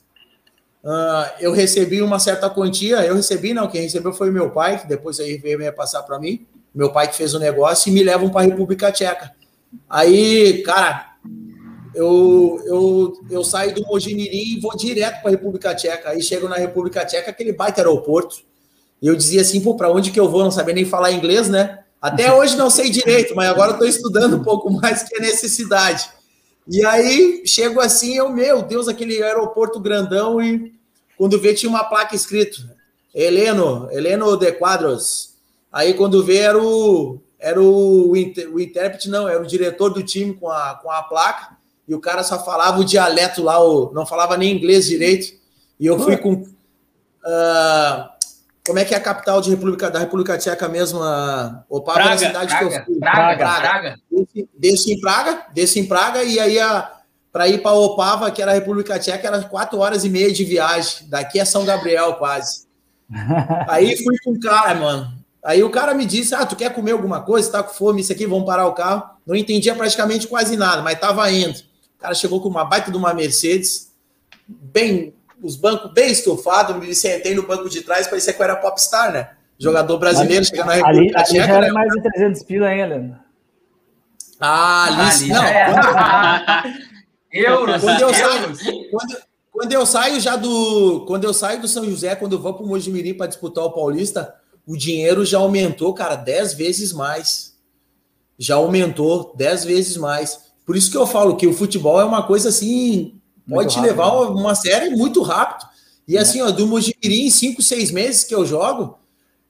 Uh, eu recebi uma certa quantia, eu recebi, não, quem recebeu foi meu pai, que depois aí veio passar para mim, meu pai que fez o negócio, e me levam para a República Tcheca. Aí, cara, eu, eu, eu saio do Mojimirim e vou direto para a República Tcheca. Aí chego na República Tcheca, aquele baita aeroporto, e eu dizia assim, pô, para onde que eu vou? Não sabia nem falar inglês, né? Até hoje não sei direito, mas agora estou estudando um pouco mais que a necessidade. E aí chego assim, eu, meu Deus, aquele aeroporto grandão, e quando vê tinha uma placa escrito Heleno, Heleno de Quadros. Aí quando vê era o, era o, o intérprete, não, era o diretor do time com a, com a placa, e o cara só falava o dialeto lá, o, não falava nem inglês direito. E eu fui com. Uh, como é que é a capital de República, da República Tcheca mesmo? A Opava Praga, cidade Praga, que eu fui. Praga, Praga. Praga. Desci, desci em Praga, desci em Praga, e aí para ir para Opava, que era a República Tcheca, era quatro horas e meia de viagem. Daqui é São Gabriel, quase. aí fui com o cara, mano. Aí o cara me disse: Ah, tu quer comer alguma coisa? Tá com fome, isso aqui, vamos parar o carro. Não entendia praticamente quase nada, mas tava indo. O cara chegou com uma baita de uma Mercedes, bem os bancos bem estufados, me sentei no banco de trás, parecia que eu era popstar, né? Jogador brasileiro, chegando na República ali, Tcheca. Ali já era né? mais de 300 pila ainda. Ah, ali, ali não. É. euros, quando eu, saio, quando, quando eu saio já do. Quando eu saio do São José, quando eu vou para o Mojimirim para disputar o Paulista, o dinheiro já aumentou, cara, 10 vezes mais. Já aumentou 10 vezes mais. Por isso que eu falo que o futebol é uma coisa assim pode te levar né? uma série muito rápido. E é. assim, ó, do Mojimirim, cinco, seis meses que eu jogo,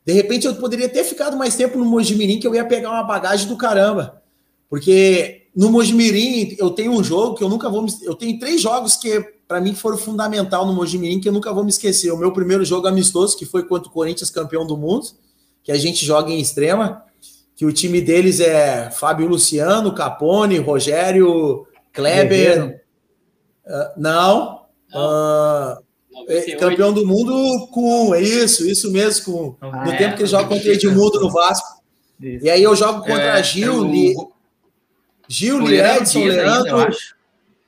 de repente eu poderia ter ficado mais tempo no Mojimirim que eu ia pegar uma bagagem do caramba. Porque no Mojimirim eu tenho um jogo que eu nunca vou me... Eu tenho três jogos que para mim foram fundamental no Mojimirim que eu nunca vou me esquecer. O meu primeiro jogo amistoso, que foi contra o Corinthians campeão do mundo, que a gente joga em extrema, que o time deles é Fábio Luciano, Capone, Rogério, Kleber, Uh, não. não. Uh, campeão do mundo com. É isso, isso mesmo. Com, ah, no é, tempo que ele joga contra o Edmundo no Vasco. Isso. E aí eu jogo contra é, Gil, Li, Gil, Liedson, Leandro. Ainda,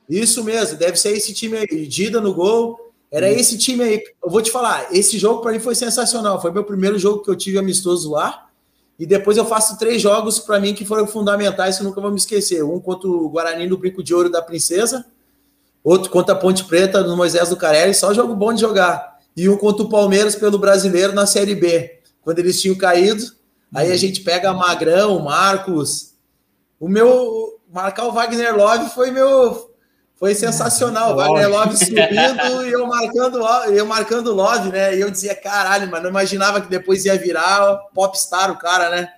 isso mesmo, deve ser esse time aí. Dida no gol. Era hum. esse time aí. Eu vou te falar, esse jogo para mim foi sensacional. Foi meu primeiro jogo que eu tive amistoso lá. E depois eu faço três jogos para mim que foram fundamentais, que eu nunca vou me esquecer. Um contra o Guarani no Brinco de Ouro da Princesa outro contra a Ponte Preta no Moisés do Carelli, só jogo bom de jogar. E um contra o Palmeiras pelo brasileiro na Série B, quando eles tinham caído. Aí a uhum. gente pega Magrão, Marcos. O meu. Marcar o Wagner Love foi meu. Foi sensacional. O Wagner Love subindo e eu marcando, eu marcando Love, né? E eu dizia, caralho, mas não imaginava que depois ia virar popstar o cara, né?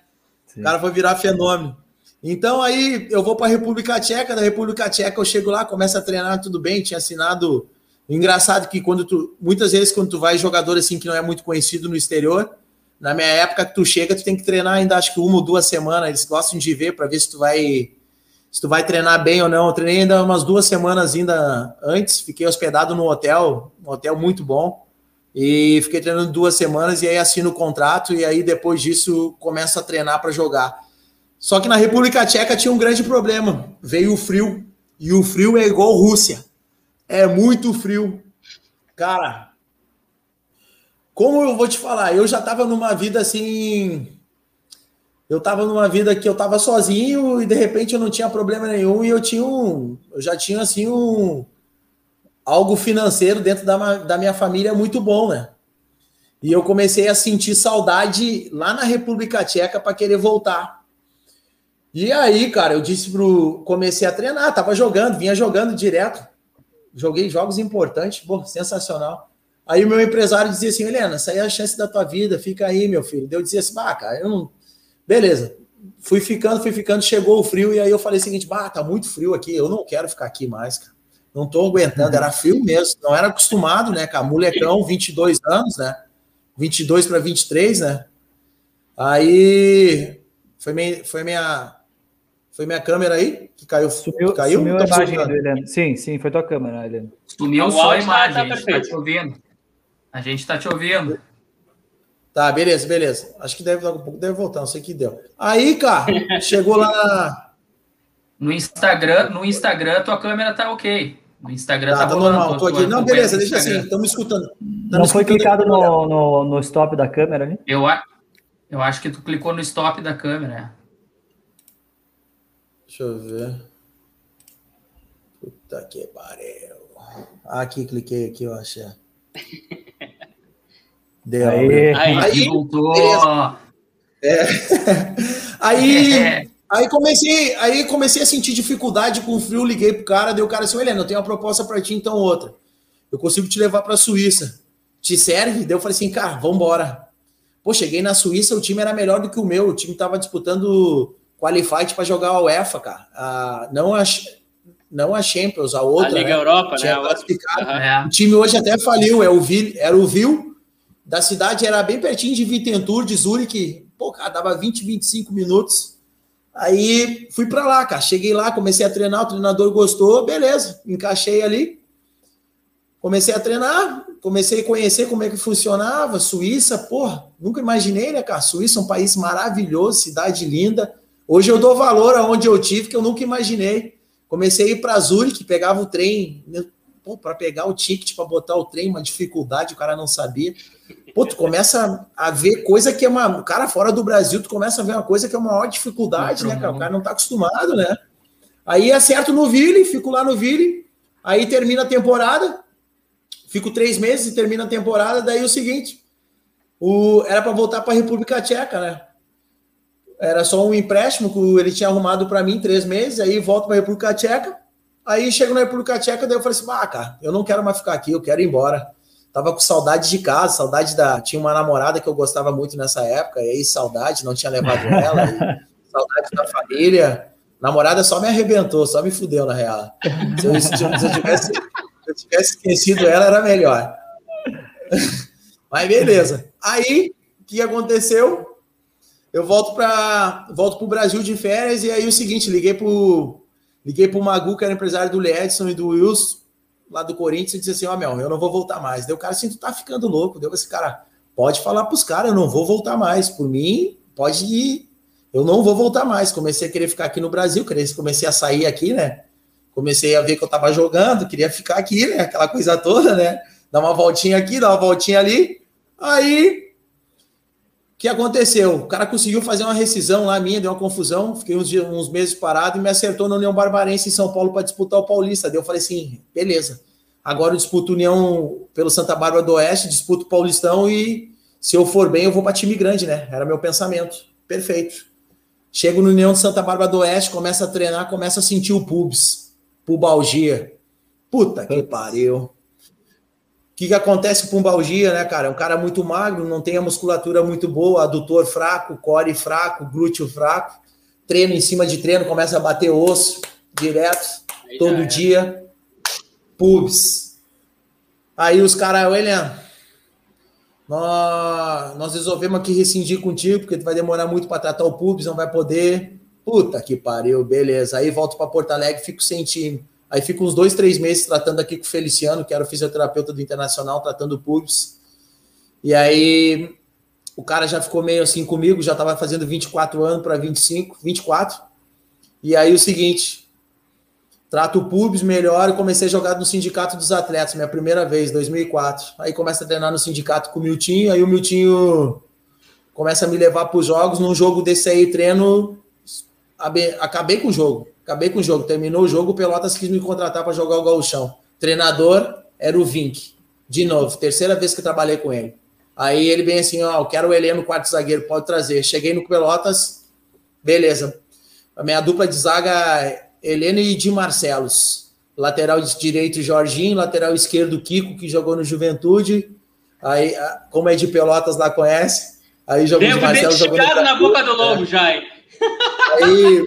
O cara foi virar fenômeno. Então aí eu vou para a República Tcheca, da República Tcheca eu chego lá, começo a treinar, tudo bem, tinha assinado. Engraçado que quando tu, muitas vezes quando tu vai jogador assim que não é muito conhecido no exterior, na minha época tu chega, tu tem que treinar ainda acho que uma ou duas semanas, eles gostam de ver para ver se tu vai se tu vai treinar bem ou não. Eu treinei ainda umas duas semanas ainda antes, fiquei hospedado no hotel, um hotel muito bom. E fiquei treinando duas semanas e aí assino o contrato e aí depois disso começo a treinar para jogar. Só que na República Tcheca tinha um grande problema. Veio o frio. E o frio é igual Rússia. É muito frio. Cara, como eu vou te falar, eu já tava numa vida assim. Eu tava numa vida que eu tava sozinho e de repente eu não tinha problema nenhum e eu tinha um. Eu já tinha assim um. Algo financeiro dentro da, da minha família muito bom, né? E eu comecei a sentir saudade lá na República Tcheca para querer voltar. E aí, cara, eu disse pro. Comecei a treinar, tava jogando, vinha jogando direto. Joguei jogos importantes, pô, sensacional. Aí o meu empresário dizia assim: Helena, essa aí é a chance da tua vida, fica aí, meu filho. Eu dizia assim: bah, cara, eu não. Beleza. Fui ficando, fui ficando, chegou o frio, e aí eu falei o seguinte: bah, tá muito frio aqui, eu não quero ficar aqui mais, cara. Não tô aguentando, era frio mesmo, não era acostumado, né, cara? Molecão, 22 anos, né? 22 para 23, né? Aí foi, meio, foi minha foi minha câmera aí que caiu? Sumiu, caiu? Sumiu a imagem do Helena. Sim, sim, foi tua câmera, Helena. Sumiu só a tá- imagem, tá, a gente tá te ouvindo. A gente tá te ouvindo. Tá, beleza, beleza. Acho que deve, um pouco deve voltar, não sei o que deu. Aí, cara, chegou lá na... No Instagram, no Instagram, tua câmera tá ok. No Instagram tá, tá, tá normal, tô aqui. Não, beleza, deixa assim, estamos escutando. Não foi clicado no, no, no, stop da câmera ali? Eu, eu acho que tu clicou no stop da câmera. Deixa eu ver. Puta que pariu. Aqui, cliquei aqui, eu achei. Deu. Aí, aí, aí voltou. É. aí, é. aí comecei, aí comecei a sentir dificuldade com o frio, liguei pro cara, deu o cara assim, Helena, eu tenho uma proposta para ti, então outra. Eu consigo te levar para a Suíça. Te serve? Daí eu falei assim, cara, vambora. Pô, cheguei na Suíça, o time era melhor do que o meu. O time tava disputando Qualified para jogar a UEFA, cara. Ah, não, a, não a Champions, a outra. A Liga né? Europa, né? Uhum. O time hoje até faliu, é o Vil, era o Vil, da cidade, era bem pertinho de Wittentur, de Zurich. Pô, cara, dava 20, 25 minutos. Aí fui para lá, cara. Cheguei lá, comecei a treinar, o treinador gostou, beleza, encaixei ali. Comecei a treinar, comecei a conhecer como é que funcionava. Suíça, porra, nunca imaginei, né, cara? Suíça é um país maravilhoso, cidade linda. Hoje eu dou valor aonde eu tive, que eu nunca imaginei. Comecei a ir para Zurich, pegava o trem, né, para pegar o ticket, para botar o trem, uma dificuldade, o cara não sabia. Pô, tu começa a ver coisa que é uma. O cara fora do Brasil, tu começa a ver uma coisa que é uma maior dificuldade, né, cara? O cara não tá acostumado, né? Aí acerto no Ville, fico lá no Ville, aí termina a temporada, fico três meses e termina a temporada, daí o seguinte, o, era para voltar para a República Tcheca, né? Era só um empréstimo que ele tinha arrumado para mim três meses, aí volto para a República Tcheca. Aí chego na República Tcheca, daí eu falei assim: ah, cara, eu não quero mais ficar aqui, eu quero ir embora. Tava com saudade de casa, saudade da. Tinha uma namorada que eu gostava muito nessa época, e aí saudade, não tinha levado ela, saudade da família. Namorada só me arrebentou, só me fudeu, na real. Se eu, se eu, se eu tivesse, se eu tivesse esquecido ela, era melhor. Mas beleza. Aí, o que aconteceu? Eu volto para volto para o Brasil de férias e aí o seguinte, liguei para liguei pro Magu, que era empresário do Ledson e do Wilson, lá do Corinthians, e disse assim, ó, oh, meu, eu não vou voltar mais. Deu o cara assim, tu tá ficando louco. Deu esse cara, pode falar pros caras, eu não vou voltar mais. Por mim, pode ir. Eu não vou voltar mais. Comecei a querer ficar aqui no Brasil, comecei a sair aqui, né? Comecei a ver que eu tava jogando, queria ficar aqui, né? Aquela coisa toda, né? Dar uma voltinha aqui, dar uma voltinha ali. Aí que aconteceu? O cara conseguiu fazer uma rescisão lá minha, deu uma confusão, fiquei uns, dias, uns meses parado e me acertou na União Barbarense em São Paulo para disputar o Paulista. Daí eu falei assim, beleza. Agora eu disputo União pelo Santa Bárbara do Oeste, disputo o Paulistão e se eu for bem eu vou para time grande, né? Era meu pensamento. Perfeito. Chego no União de Santa Bárbara do Oeste, começa a treinar, começa a sentir o pubs, pubalgia. Puta que pariu que, que acontece com o Balgia, né, cara? É um cara muito magro, não tem a musculatura muito boa, adutor fraco, core fraco, glúteo fraco, treino em cima de treino, começa a bater osso direto, Aí todo dia, pubs. Aí os caras, William, nós, nós resolvemos aqui rescindir contigo, porque tu vai demorar muito para tratar o pubs, não vai poder. Puta que pariu, beleza. Aí volto para Porto Alegre, fico sem time. Aí fico uns dois, três meses tratando aqui com o Feliciano, que era o fisioterapeuta do Internacional, tratando o pubis. E aí o cara já ficou meio assim comigo, já estava fazendo 24 anos para 25, 24. E aí o seguinte, trato o pubis melhor e comecei a jogar no Sindicato dos Atletas, minha primeira vez, 2004. Aí começa a treinar no sindicato com o Miltinho, aí o Miltinho começa a me levar para os jogos. Num jogo desse aí, treino, acabei com o jogo Acabei com o jogo. Terminou o jogo, o Pelotas quis me contratar para jogar o gauchão. Treinador era o Vink. De novo, terceira vez que trabalhei com ele. Aí ele vem assim, ó, eu quero o Heleno, quarto zagueiro, pode trazer. Cheguei no Pelotas, beleza. A minha dupla de zaga, Heleno e Di Marcelos. Lateral direito, Jorginho. Lateral esquerdo, Kiko, que jogou no Juventude. Aí, como é de Pelotas lá, conhece. Aí jogou de Marcelo. Jogou na boca do lobo, é. hein? Aí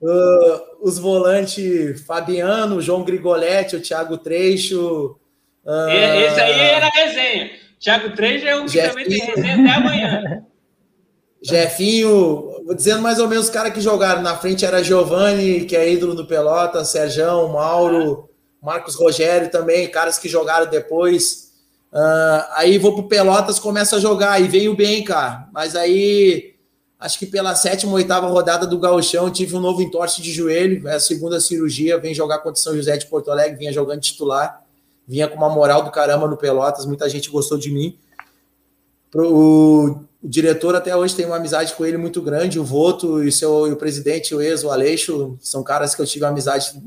Uh, os volantes Fabiano, João Grigoletti, o Thiago Treixo. Uh, Esse aí era resenha. Thiago Treixo é um que também tem resenha até amanhã. Jefinho, vou dizendo mais ou menos os caras que jogaram. Na frente era Giovanni, que é ídolo do Pelota, Serjão, Mauro, Marcos Rogério também, caras que jogaram depois. Uh, aí vou pro Pelotas, começa a jogar, e veio bem, cara. Mas aí acho que pela sétima, oitava rodada do Gauchão, tive um novo entorse de joelho, é a segunda cirurgia, vem jogar contra São José de Porto Alegre, vinha jogando titular, vinha com uma moral do caramba no Pelotas, muita gente gostou de mim. O, o diretor até hoje tem uma amizade com ele muito grande, o Voto e, seu, e o presidente, o ex, o Aleixo, são caras que eu tive uma amizade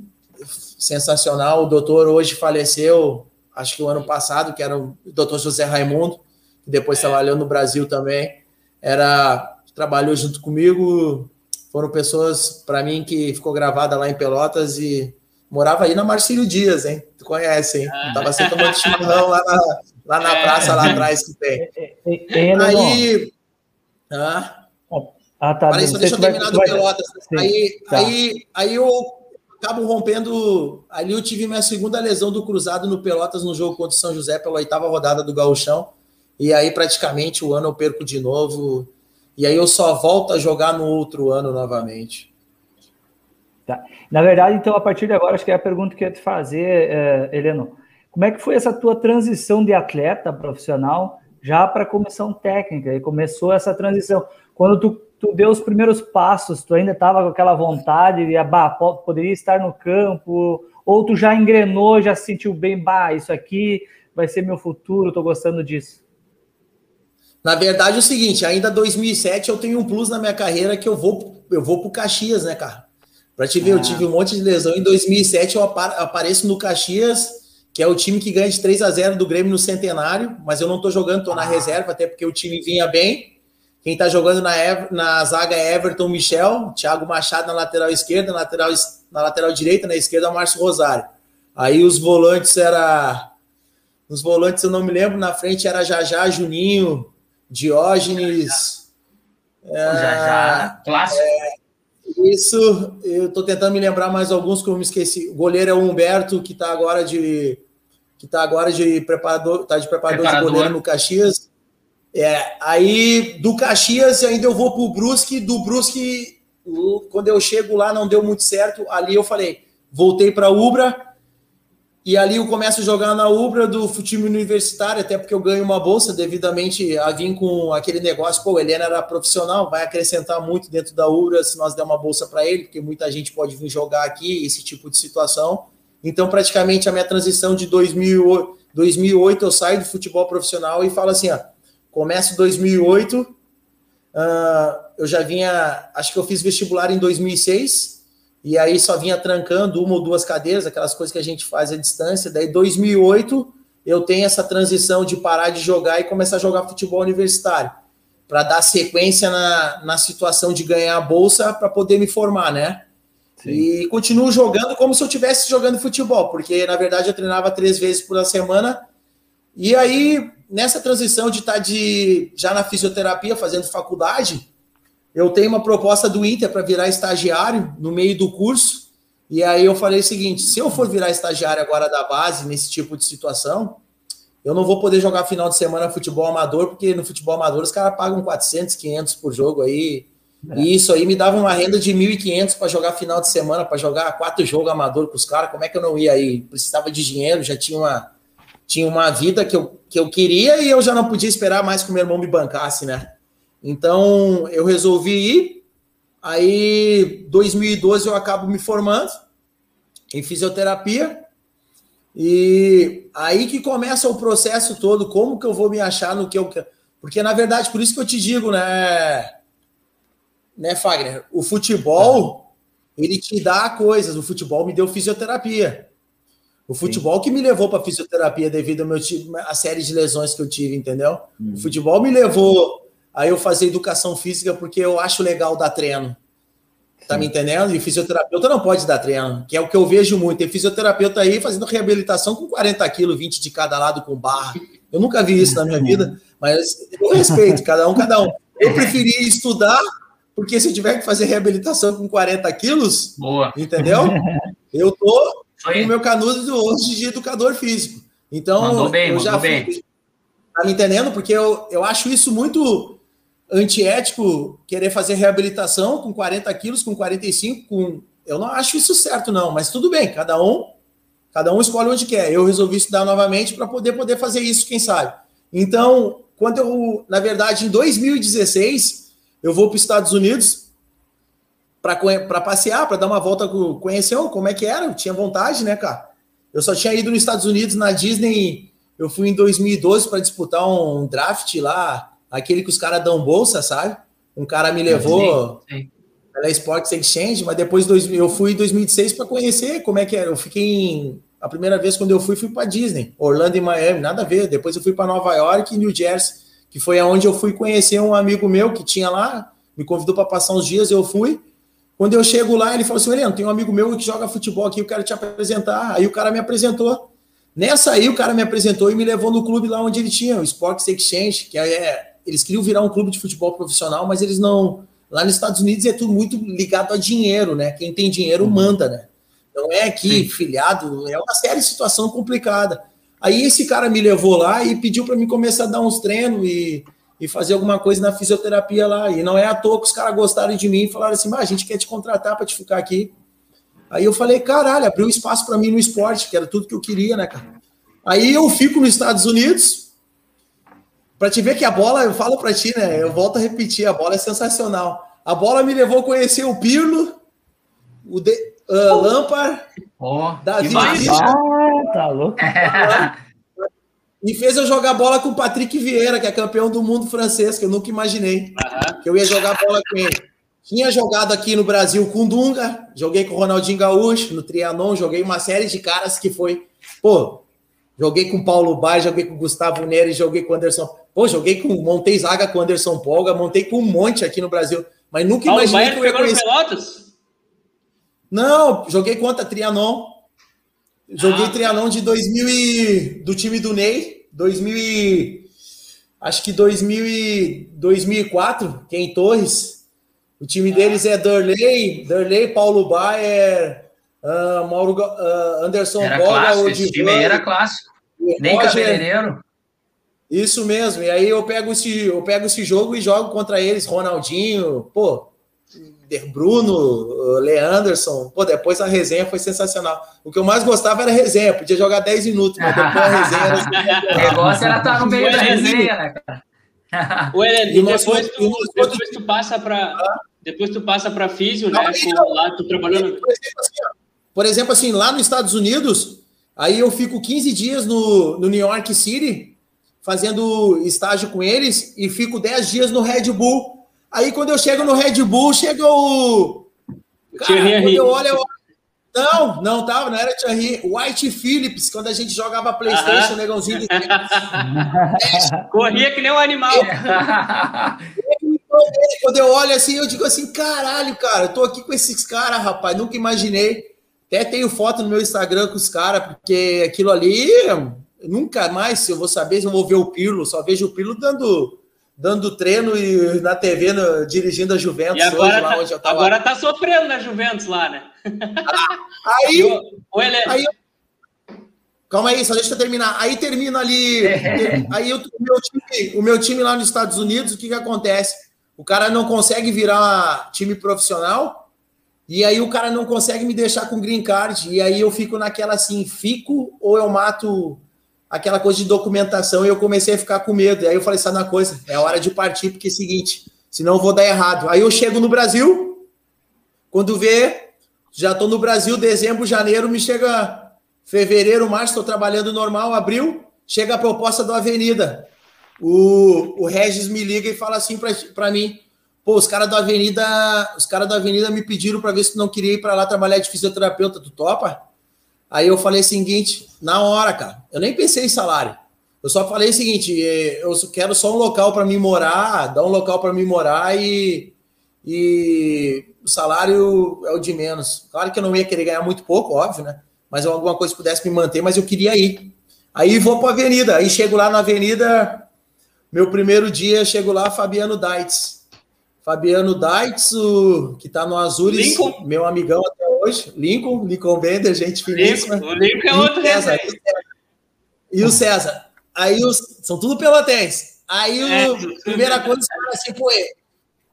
sensacional. O doutor hoje faleceu, acho que o ano passado, que era o doutor José Raimundo, que depois é. trabalhou no Brasil também. Era trabalhou junto comigo. Foram pessoas, para mim, que ficou gravada lá em Pelotas e morava aí na Marcílio Dias, hein? Tu conhece, hein? Ah. Tava sempre tomando chimarrão lá na, lá na é. praça, lá atrás que tem. aí. Ah, ah, tá. Peraí, só deixa eu terminar do Pelotas. Aí, tá. aí, aí eu acabo rompendo. Ali eu tive minha segunda lesão do cruzado no Pelotas no jogo contra o São José pela oitava rodada do Gauchão. E aí, praticamente, o ano eu perco de novo. E aí eu só volto a jogar no outro ano novamente. Tá. Na verdade, então, a partir de agora, acho que é a pergunta que eu ia te fazer, é, Heleno. Como é que foi essa tua transição de atleta profissional já para a comissão técnica? E começou essa transição. Quando tu, tu deu os primeiros passos, tu ainda estava com aquela vontade de, bah, poderia estar no campo, ou tu já engrenou, já se sentiu bem, bah, isso aqui vai ser meu futuro, estou gostando disso? Na verdade é o seguinte, ainda 2007 eu tenho um plus na minha carreira que eu vou eu vou pro Caxias, né, cara? Para te ver, ah. eu tive um monte de lesão em 2007 eu apareço no Caxias, que é o time que ganha de 3 a 0 do Grêmio no Centenário, mas eu não tô jogando, tô na ah. reserva até porque o time vinha bem. Quem tá jogando na, na zaga é Everton Michel, Thiago Machado na lateral esquerda, na lateral, na lateral direita, na esquerda Márcio Rosário. Aí os volantes era os volantes eu não me lembro, na frente era Jajá, Juninho, Diógenes. Já, já. É, Clássico. É, isso, eu estou tentando me lembrar mais alguns que eu me esqueci. O goleiro é o Humberto, que está agora de que está agora de preparador, tá de preparador, preparador, de goleiro no Caxias. É, aí do Caxias ainda eu vou para o Brusque, do Brusque, quando eu chego lá não deu muito certo, ali eu falei, voltei para Ubra, e ali eu começo a jogar na Ubra do time universitário, até porque eu ganho uma bolsa devidamente a vir com aquele negócio, pô, o Helena era profissional, vai acrescentar muito dentro da Ubra se nós der uma bolsa para ele, porque muita gente pode vir jogar aqui, esse tipo de situação. Então, praticamente a minha transição de 2008, 2008 eu saio do futebol profissional e falo assim, ó, começo 2008, uh, eu já vinha, acho que eu fiz vestibular em 2006, e aí só vinha trancando uma ou duas cadeiras, aquelas coisas que a gente faz à distância. Daí, 2008, eu tenho essa transição de parar de jogar e começar a jogar futebol universitário, para dar sequência na, na situação de ganhar a bolsa para poder me formar, né? Sim. E continuo jogando como se eu estivesse jogando futebol, porque na verdade eu treinava três vezes por semana. E aí, nessa transição de estar tá de, já na fisioterapia, fazendo faculdade, eu tenho uma proposta do Inter para virar estagiário no meio do curso. E aí eu falei o seguinte: se eu for virar estagiário agora da base, nesse tipo de situação, eu não vou poder jogar final de semana futebol amador, porque no futebol amador os caras pagam 400, 500 por jogo aí. É. E isso aí me dava uma renda de 1.500 para jogar final de semana, para jogar quatro jogos amador com os caras. Como é que eu não ia aí? Precisava de dinheiro, já tinha uma, tinha uma vida que eu, que eu queria e eu já não podia esperar mais que o meu irmão me bancasse, né? Então eu resolvi ir. Aí, 2012 eu acabo me formando em fisioterapia. E aí que começa o processo todo, como que eu vou me achar no que eu quero. Porque, na verdade, por isso que eu te digo, né, né, Fagner? O futebol, ele te dá coisas. O futebol me deu fisioterapia. O futebol Sim. que me levou para fisioterapia devido ao meu a série de lesões que eu tive, entendeu? Hum. O futebol me levou Aí eu fazia educação física porque eu acho legal dar treino. Tá me entendendo? E fisioterapeuta não pode dar treino, que é o que eu vejo muito. Tem fisioterapeuta aí fazendo reabilitação com 40 quilos, 20 de cada lado com barra. Eu nunca vi isso na minha vida, mas eu respeito, cada um, cada um. Eu preferi estudar, porque se eu tiver que fazer reabilitação com 40 quilos, Boa. entendeu? Eu tô com o meu canudo hoje de educador físico. Então, bem, eu já fui, bem. Tá me entendendo? Porque eu, eu acho isso muito antiético querer fazer reabilitação com 40 quilos, com 45, com. Eu não acho isso certo, não, mas tudo bem, cada um, cada um escolhe onde quer. Eu resolvi estudar novamente para poder poder fazer isso, quem sabe. Então, quando eu, na verdade, em 2016, eu vou para os Estados Unidos para passear, para dar uma volta, conhecer como é que era, eu tinha vontade, né, cara? Eu só tinha ido nos Estados Unidos, na Disney, eu fui em 2012 para disputar um draft lá, aquele que os caras dão bolsa, sabe? Um cara me levou pela Sports Exchange, mas depois eu fui em 2006 para conhecer como é que era. Eu fiquei em. A primeira vez quando eu fui, fui para Disney, Orlando e Miami, nada a ver. Depois eu fui para Nova York e New Jersey, que foi aonde eu fui conhecer um amigo meu que tinha lá, me convidou para passar uns dias, eu fui. Quando eu chego lá, ele falou assim: Heleno, tem um amigo meu que joga futebol aqui, eu quero te apresentar. Aí o cara me apresentou. Nessa aí, o cara me apresentou e me levou no clube lá onde ele tinha, o Sports Exchange, que é. Eles queriam virar um clube de futebol profissional, mas eles não. Lá nos Estados Unidos é tudo muito ligado a dinheiro, né? Quem tem dinheiro uhum. manda, né? Não é aqui, Sim. filiado, é uma série de situação complicada. Aí esse cara me levou lá e pediu para mim começar a dar uns treinos e e fazer alguma coisa na fisioterapia lá. E não é à toa que os caras gostaram de mim e falaram assim: a gente quer te contratar para te ficar aqui. Aí eu falei: caralho, abriu espaço para mim no esporte, que era tudo que eu queria, né, cara? Aí eu fico nos Estados Unidos. Para te ver que a bola, eu falo para ti, né? Eu volto a repetir: a bola é sensacional. A bola me levou a conhecer o Pirlo, o de, uh, Lampard, oh, Davi Ah, tá louco. E fez eu jogar bola com o Patrick Vieira, que é campeão do mundo francês, que eu nunca imaginei uhum. que eu ia jogar bola com ele. Tinha jogado aqui no Brasil com o Dunga, joguei com o Ronaldinho Gaúcho, no Trianon, joguei uma série de caras que foi. Pô, joguei com o Paulo Bai, joguei com o Gustavo Nery, joguei com o Anderson. Pô, joguei com. Montei zaga com o Anderson Polga, montei com um monte aqui no Brasil. Mas nunca Paulo imaginei Baia que eu ia conhecer. Pelotas? Não, joguei contra Trianon. Joguei ah. Trianon de 2000 e, do time do Ney, 2000 e, acho que 2000 e, 2004, Ken Torres. O time ah. deles é Durley, Durley, Paulo Bayer, uh, Mauro, uh, Anderson era Boga, clássico, esse time era clássico. Nem cabeleireiro. Isso mesmo. E aí eu pego esse, eu pego esse jogo e jogo contra eles, Ronaldinho, pô, Bruno, Leanderson, pô, depois a resenha foi sensacional. O que eu mais gostava era a resenha, podia jogar 10 minutos, mas depois a resenha era... O negócio era estar no meio da resenha, né, cara? O Helene, e depois, tu, depois tu passa para depois tu passa para físio, né? Não, lá tu trabalhando. Por exemplo, assim, por exemplo, assim, lá nos Estados Unidos, aí eu fico 15 dias no, no New York City fazendo estágio com eles e fico 10 dias no Red Bull Aí quando eu chego no Red Bull, chega o. Cara, quando eu olho, eu... Não, não tava, não era Thierry. White Phillips, quando a gente jogava Playstation, uh -huh. negãozinho. De... Corria que nem um animal. quando eu olho assim, eu digo assim, caralho, cara, eu tô aqui com esses caras, rapaz, nunca imaginei. Até tenho foto no meu Instagram com os caras, porque aquilo ali, nunca mais se eu vou saber se eu vou ver o Pirlo, só vejo o Pirlo dando dando treino e na TV no, dirigindo a Juventus e agora hoje, tá, lá onde eu tava. Agora tá sofrendo na Juventus lá, né? Ah, aí, eu, aí Calma aí, só deixa eu terminar. Aí termina ali. É. Aí o meu, time, o meu time lá nos Estados Unidos, o que, que acontece? O cara não consegue virar time profissional, e aí o cara não consegue me deixar com green card. E aí eu fico naquela assim: fico ou eu mato aquela coisa de documentação e eu comecei a ficar com medo. E aí eu falei, sabe uma coisa? É hora de partir, porque é o seguinte, senão eu vou dar errado. Aí eu chego no Brasil, quando vê, já estou no Brasil, dezembro, janeiro, me chega fevereiro, março, estou trabalhando normal, abril, chega a proposta do Avenida. O, o Regis me liga e fala assim para mim, pô, os caras da Avenida, os caras da Avenida me pediram para ver se não queria ir para lá trabalhar de fisioterapeuta, tu topa? Aí eu falei o seguinte, na hora, cara, eu nem pensei em salário. Eu só falei o seguinte, é, eu quero só um local para mim morar, dar um local para mim morar e, e o salário é o de menos. Claro que eu não ia querer ganhar muito pouco, óbvio, né? Mas alguma coisa pudesse me manter, mas eu queria ir. Aí vou para a avenida, aí chego lá na avenida, meu primeiro dia, chego lá, Fabiano Daitz. Fabiano Daitz, que está no Azures, Lincoln. meu amigão até hoje. Lincoln, Lincoln Bender, gente finíssima. Lincoln, o Lincoln é outro César, E o César. Aí os, são tudo pelotenses. Aí é, o, primeira coisa, os caras assim, pô,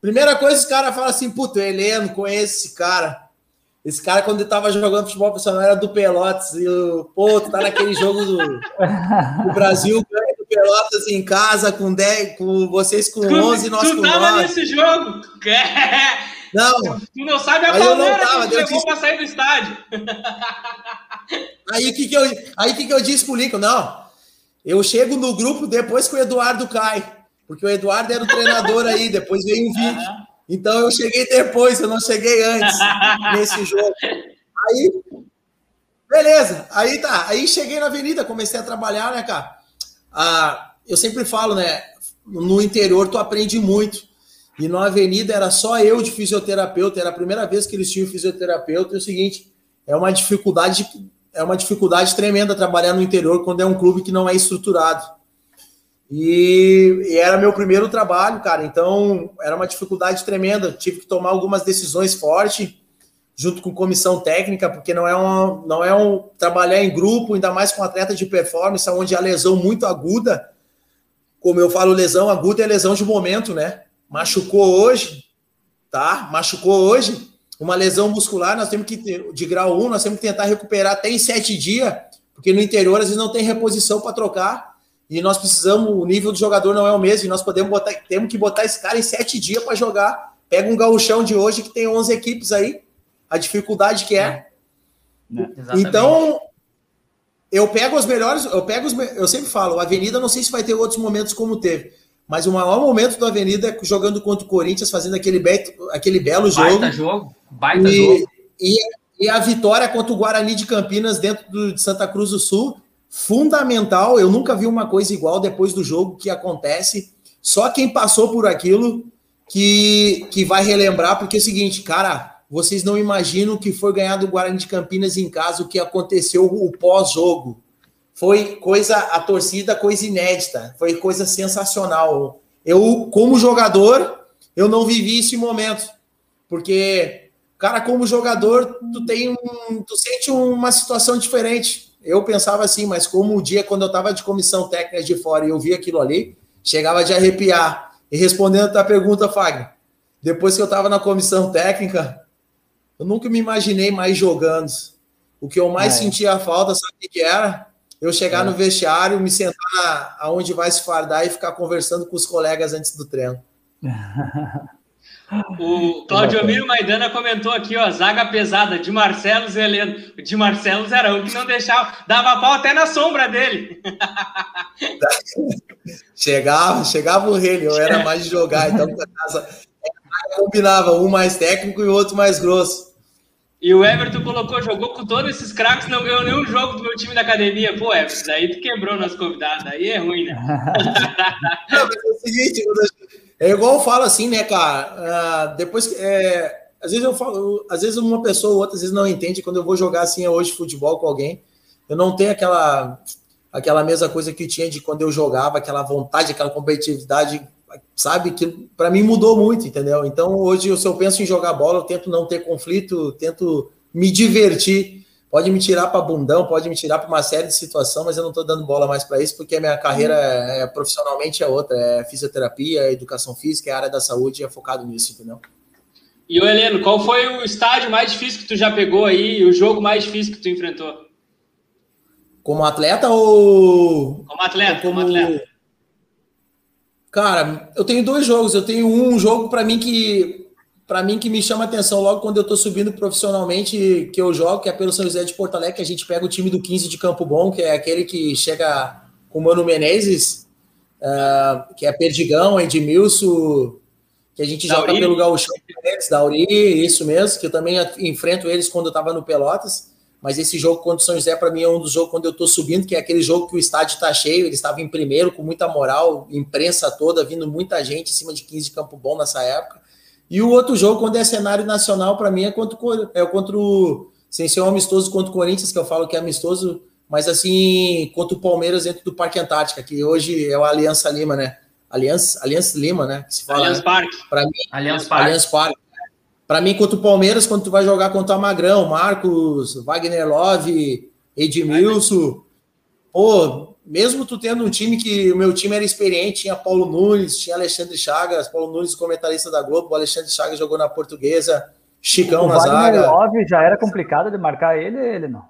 primeira coisa, os caras falam assim, puto, Heleno, conheço esse cara. Esse cara, quando ele tava jogando futebol profissional, era do Pelotas. E o, pô, tu tá naquele jogo do, do Brasil, ganha Pelotas em casa com 10, com vocês com tu, 11, nós tu com 9. Tu tava nesse jogo. Não. Tu não sabe a palavra que levou disse... pra sair do estádio. Aí o que que eu, aí que que eu disse pro Lincoln? Não, eu chego no grupo depois que o Eduardo cai, porque o Eduardo era o treinador aí, depois veio um vídeo. Então eu cheguei depois, eu não cheguei antes nesse jogo. Aí, beleza, aí tá, aí cheguei na avenida, comecei a trabalhar, né, cara? Ah, eu sempre falo, né, no interior tu aprende muito. E na avenida era só eu de fisioterapeuta, era a primeira vez que eles tinham fisioterapeuta. É o seguinte, é uma dificuldade, é uma dificuldade tremenda trabalhar no interior quando é um clube que não é estruturado. E, e era meu primeiro trabalho, cara. Então era uma dificuldade tremenda. Tive que tomar algumas decisões fortes junto com comissão técnica, porque não é um, não é um trabalhar em grupo, ainda mais com atleta de performance, onde a lesão muito aguda, como eu falo, lesão aguda é lesão de momento, né? machucou hoje, tá? Machucou hoje, uma lesão muscular, nós temos que ter, de grau 1, nós temos que tentar recuperar até em sete dias, porque no interior às vezes não tem reposição para trocar, e nós precisamos, o nível do jogador não é o mesmo, e nós podemos botar, temos que botar esse cara em sete dias para jogar. Pega um gauchão de hoje que tem 11 equipes aí, a dificuldade que é. é. é então, eu pego os melhores, eu pego os, eu sempre falo, a Avenida não sei se vai ter outros momentos como teve, mas o maior momento do Avenida é jogando contra o Corinthians, fazendo aquele, be aquele belo jogo. Baita jogo, baita e, jogo. E, e, a vitória contra o Guarani de Campinas dentro do, de Santa Cruz do Sul, fundamental. Eu nunca vi uma coisa igual depois do jogo que acontece. Só quem passou por aquilo que, que vai relembrar, porque é o seguinte, cara, vocês não imaginam o que foi ganhar do Guarani de Campinas em casa, o que aconteceu o pós-jogo foi coisa, a torcida, coisa inédita, foi coisa sensacional. Eu, como jogador, eu não vivi esse momento, porque, cara, como jogador, tu tem um, tu sente uma situação diferente. Eu pensava assim, mas como o dia quando eu estava de comissão técnica de fora e eu vi aquilo ali, chegava de arrepiar. E respondendo a tua pergunta, Fagner, depois que eu estava na comissão técnica, eu nunca me imaginei mais jogando. O que eu mais é. sentia falta, sabe o que era? eu chegar é. no vestiário, me sentar aonde vai se fardar e ficar conversando com os colegas antes do treino. O Claudio Miro Maidana comentou aqui, ó, zaga pesada de Marcelos e Heleno. De Marcelos era um que não deixava, dava pau até na sombra dele. chegava, chegava o rei, eu era mais de jogar, então casa combinava um mais técnico e o outro mais grosso. E o Everton colocou, jogou com todos esses craques, não ganhou nenhum jogo do meu time da academia. Pô, Everton, daí tu quebrou nosso convidado, aí é ruim, né? não, mas é o seguinte, é igual eu falo assim, né, cara? Uh, depois é, às vezes eu falo, às vezes uma pessoa ou outra às vezes não entende quando eu vou jogar assim hoje futebol com alguém. Eu não tenho aquela aquela mesma coisa que tinha de quando eu jogava, aquela vontade, aquela competitividade sabe que para mim mudou muito, entendeu? Então hoje, se eu penso em jogar bola, eu tento não ter conflito, tento me divertir. Pode me tirar para bundão, pode me tirar para uma série de situações, mas eu não estou dando bola mais para isso, porque a minha carreira é, profissionalmente é outra, é fisioterapia, é educação física, é área da saúde, é focado nisso, entendeu? E o Heleno, qual foi o estádio mais difícil que tu já pegou aí, o jogo mais difícil que tu enfrentou? Como atleta ou como atleta? Como, como atleta. Cara, eu tenho dois jogos. Eu tenho um jogo para mim que para mim que me chama atenção logo quando eu tô subindo profissionalmente que eu jogo, que é pelo São José de Porto Alegre, que a gente pega o time do 15 de Campo Bom, que é aquele que chega com o Mano Menezes, uh, que é Perdigão, Edmilson, que a gente da joga Uri. pelo Gauchão da Uri, isso mesmo, que eu também enfrento eles quando eu tava no Pelotas. Mas esse jogo contra o São José, para mim, é um dos jogos quando eu estou subindo, que é aquele jogo que o estádio está cheio, ele estava em primeiro, com muita moral, imprensa toda, vindo muita gente em cima de 15 de Campo Bom nessa época. E o outro jogo, quando é cenário nacional, para mim, é contra, o, é contra o. Sem ser um amistoso contra o Corinthians, que eu falo que é amistoso, mas assim, contra o Palmeiras dentro do Parque Antártica, que hoje é o Aliança Lima, né? Aliança, Aliança Lima, né? Que se fala, Aliança Parque. Para mim, Aliança Parque. Aliança Parque. Para mim, contra o Palmeiras, quando tu vai jogar contra o Magrão, Marcos, Wagner Love, Edmilson, pô, mesmo tu tendo um time que o meu time era experiente, tinha Paulo Nunes, tinha Alexandre Chagas, Paulo Nunes, comentarista da Globo, o Alexandre Chagas jogou na Portuguesa, Chicão o na Wagner zaga. Love já era complicado de marcar ele, ele não.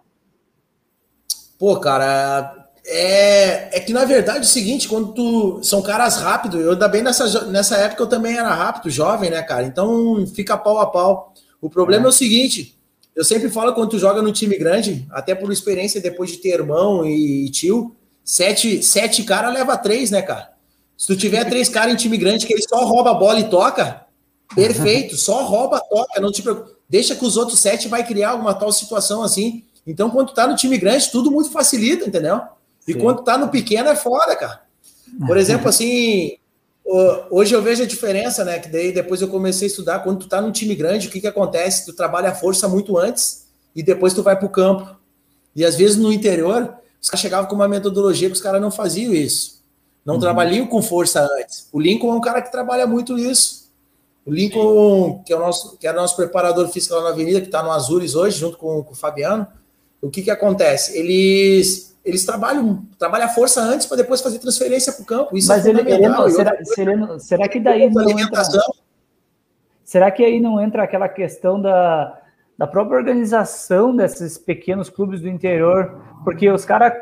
Pô, cara, É, é que na verdade é o seguinte, quando tu. São caras rápidos, eu ainda bem nessa, nessa época eu também era rápido, jovem, né, cara? Então fica pau a pau. O problema é, é o seguinte: eu sempre falo quando tu joga no time grande, até por experiência depois de ter irmão e tio, sete, sete caras leva três, né, cara? Se tu tiver três caras em time grande que ele só rouba a bola e toca, perfeito, só rouba, toca, não te preocupa. Deixa que os outros sete vai criar alguma tal situação assim. Então, quando tu tá no time grande, tudo muito facilita, entendeu? E Sim. quando tá no pequeno é foda, cara. Por exemplo, assim, hoje eu vejo a diferença, né? Que daí depois eu comecei a estudar. Quando tu tá num time grande, o que que acontece? Tu trabalha a força muito antes e depois tu vai pro campo. E às vezes no interior, os caras chegavam com uma metodologia que os caras não faziam isso. Não uhum. trabalham com força antes. O Lincoln é um cara que trabalha muito isso. O Lincoln, que é o nosso, que é o nosso preparador físico lá na Avenida, que está no Azures hoje, junto com, com o Fabiano, o que que acontece? Eles eles trabalham, trabalham a força antes para depois fazer transferência para o campo. Isso Mas é ele, ele não, será, será, será que daí não entra, será que aí não entra aquela questão da, da própria organização desses pequenos clubes do interior? Porque os caras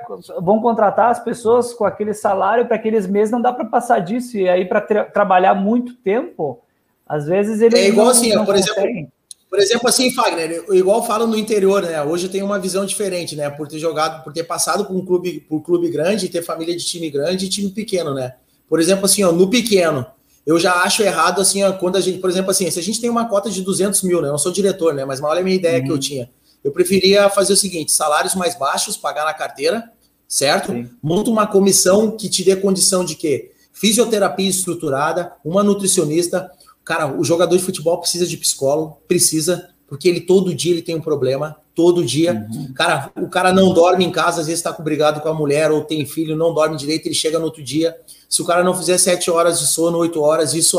vão contratar as pessoas com aquele salário para aqueles meses não dá para passar disso e aí para tra trabalhar muito tempo, às vezes ele é igual não, assim, não por conseguem. exemplo por exemplo, assim, Fagner, igual falo no interior, né? Hoje eu tenho uma visão diferente, né? Por ter jogado, por ter passado por um clube, por clube grande, ter família de time grande e time pequeno, né? Por exemplo, assim, ó, no pequeno, eu já acho errado, assim, ó, quando a gente, por exemplo, assim, se a gente tem uma cota de 200 mil, né? Eu não sou diretor, né? Mas olha a minha ideia uhum. que eu uhum. tinha. Eu preferia fazer o seguinte: salários mais baixos, pagar na carteira, certo? Sim. Monta uma comissão que te dê condição de quê? Fisioterapia estruturada, uma nutricionista, Cara, o jogador de futebol precisa de psicólogo, precisa, porque ele todo dia ele tem um problema, todo dia. Uhum. Cara, o cara não dorme em casa, às vezes está brigado com a mulher ou tem filho, não dorme direito, ele chega no outro dia. Se o cara não fizer sete horas de sono, oito horas, isso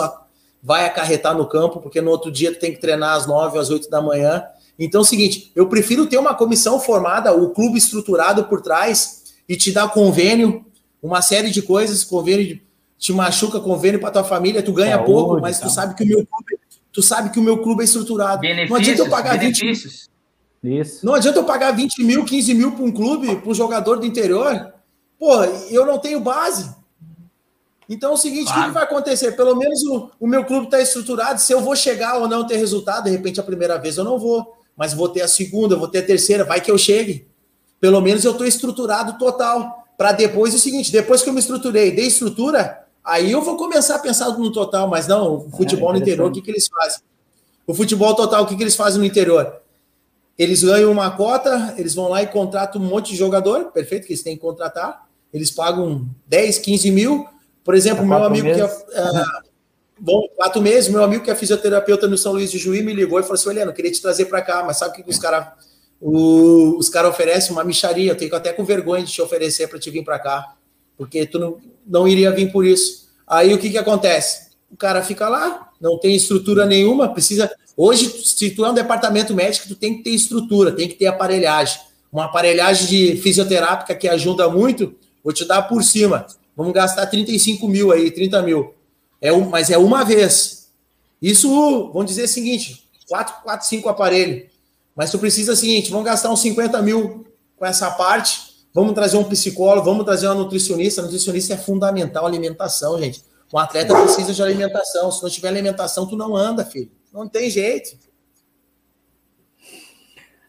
vai acarretar no campo, porque no outro dia tu tem que treinar às nove, às oito da manhã. Então é o seguinte, eu prefiro ter uma comissão formada, o clube estruturado por trás e te dar convênio, uma série de coisas, convênio de te machuca convênio para tua família, tu ganha Saúde, pouco, mas tu sabe que o meu clube, tu sabe que o meu clube é estruturado. Benefícios, não adianta eu pagar benefícios. 20 Isso. Não adianta eu pagar 20 mil, 15 mil para um clube, para um jogador do interior. Pô, eu não tenho base. Então é o seguinte, claro. o que, vai acontecer? Pelo menos o, o meu clube está estruturado. Se eu vou chegar ou não ter resultado, de repente a primeira vez eu não vou, mas vou ter a segunda, vou ter a terceira, vai que eu chegue. Pelo menos eu estou estruturado total. Para depois é o seguinte, depois que eu me estruturei, dei estrutura, Aí eu vou começar a pensar no total, mas não, o futebol é, no interior, o que, que eles fazem? O futebol total, o que, que eles fazem no interior? Eles ganham uma cota, eles vão lá e contratam um monte de jogador, perfeito, que eles têm que contratar. Eles pagam 10, 15 mil. Por exemplo, meu amigo meses. que é, é, bom, quatro meses, meu amigo que é fisioterapeuta no São Luís de Juí me ligou e falou assim: Helena, queria te trazer para cá, mas sabe o que, os caras os caras oferecem uma micharia, eu tenho até com vergonha de te oferecer para te vir para cá porque tu não, não iria vir por isso. Aí o que, que acontece? O cara fica lá, não tem estrutura nenhuma, precisa. Hoje, se tu é um departamento médico, tu tem que ter estrutura, tem que ter aparelhagem. Uma aparelhagem de fisioterápica que ajuda muito, vou te dar por cima. Vamos gastar 35 mil aí, 30 mil. É um, mas é uma vez. Isso, vamos dizer o seguinte: 4, 4 5 aparelhos. Mas tu precisa o seguinte: vamos gastar uns 50 mil com essa parte Vamos trazer um psicólogo, vamos trazer uma nutricionista. A nutricionista é fundamental, alimentação, gente. Um atleta precisa de alimentação. Se não tiver alimentação, tu não anda, filho. Não tem jeito.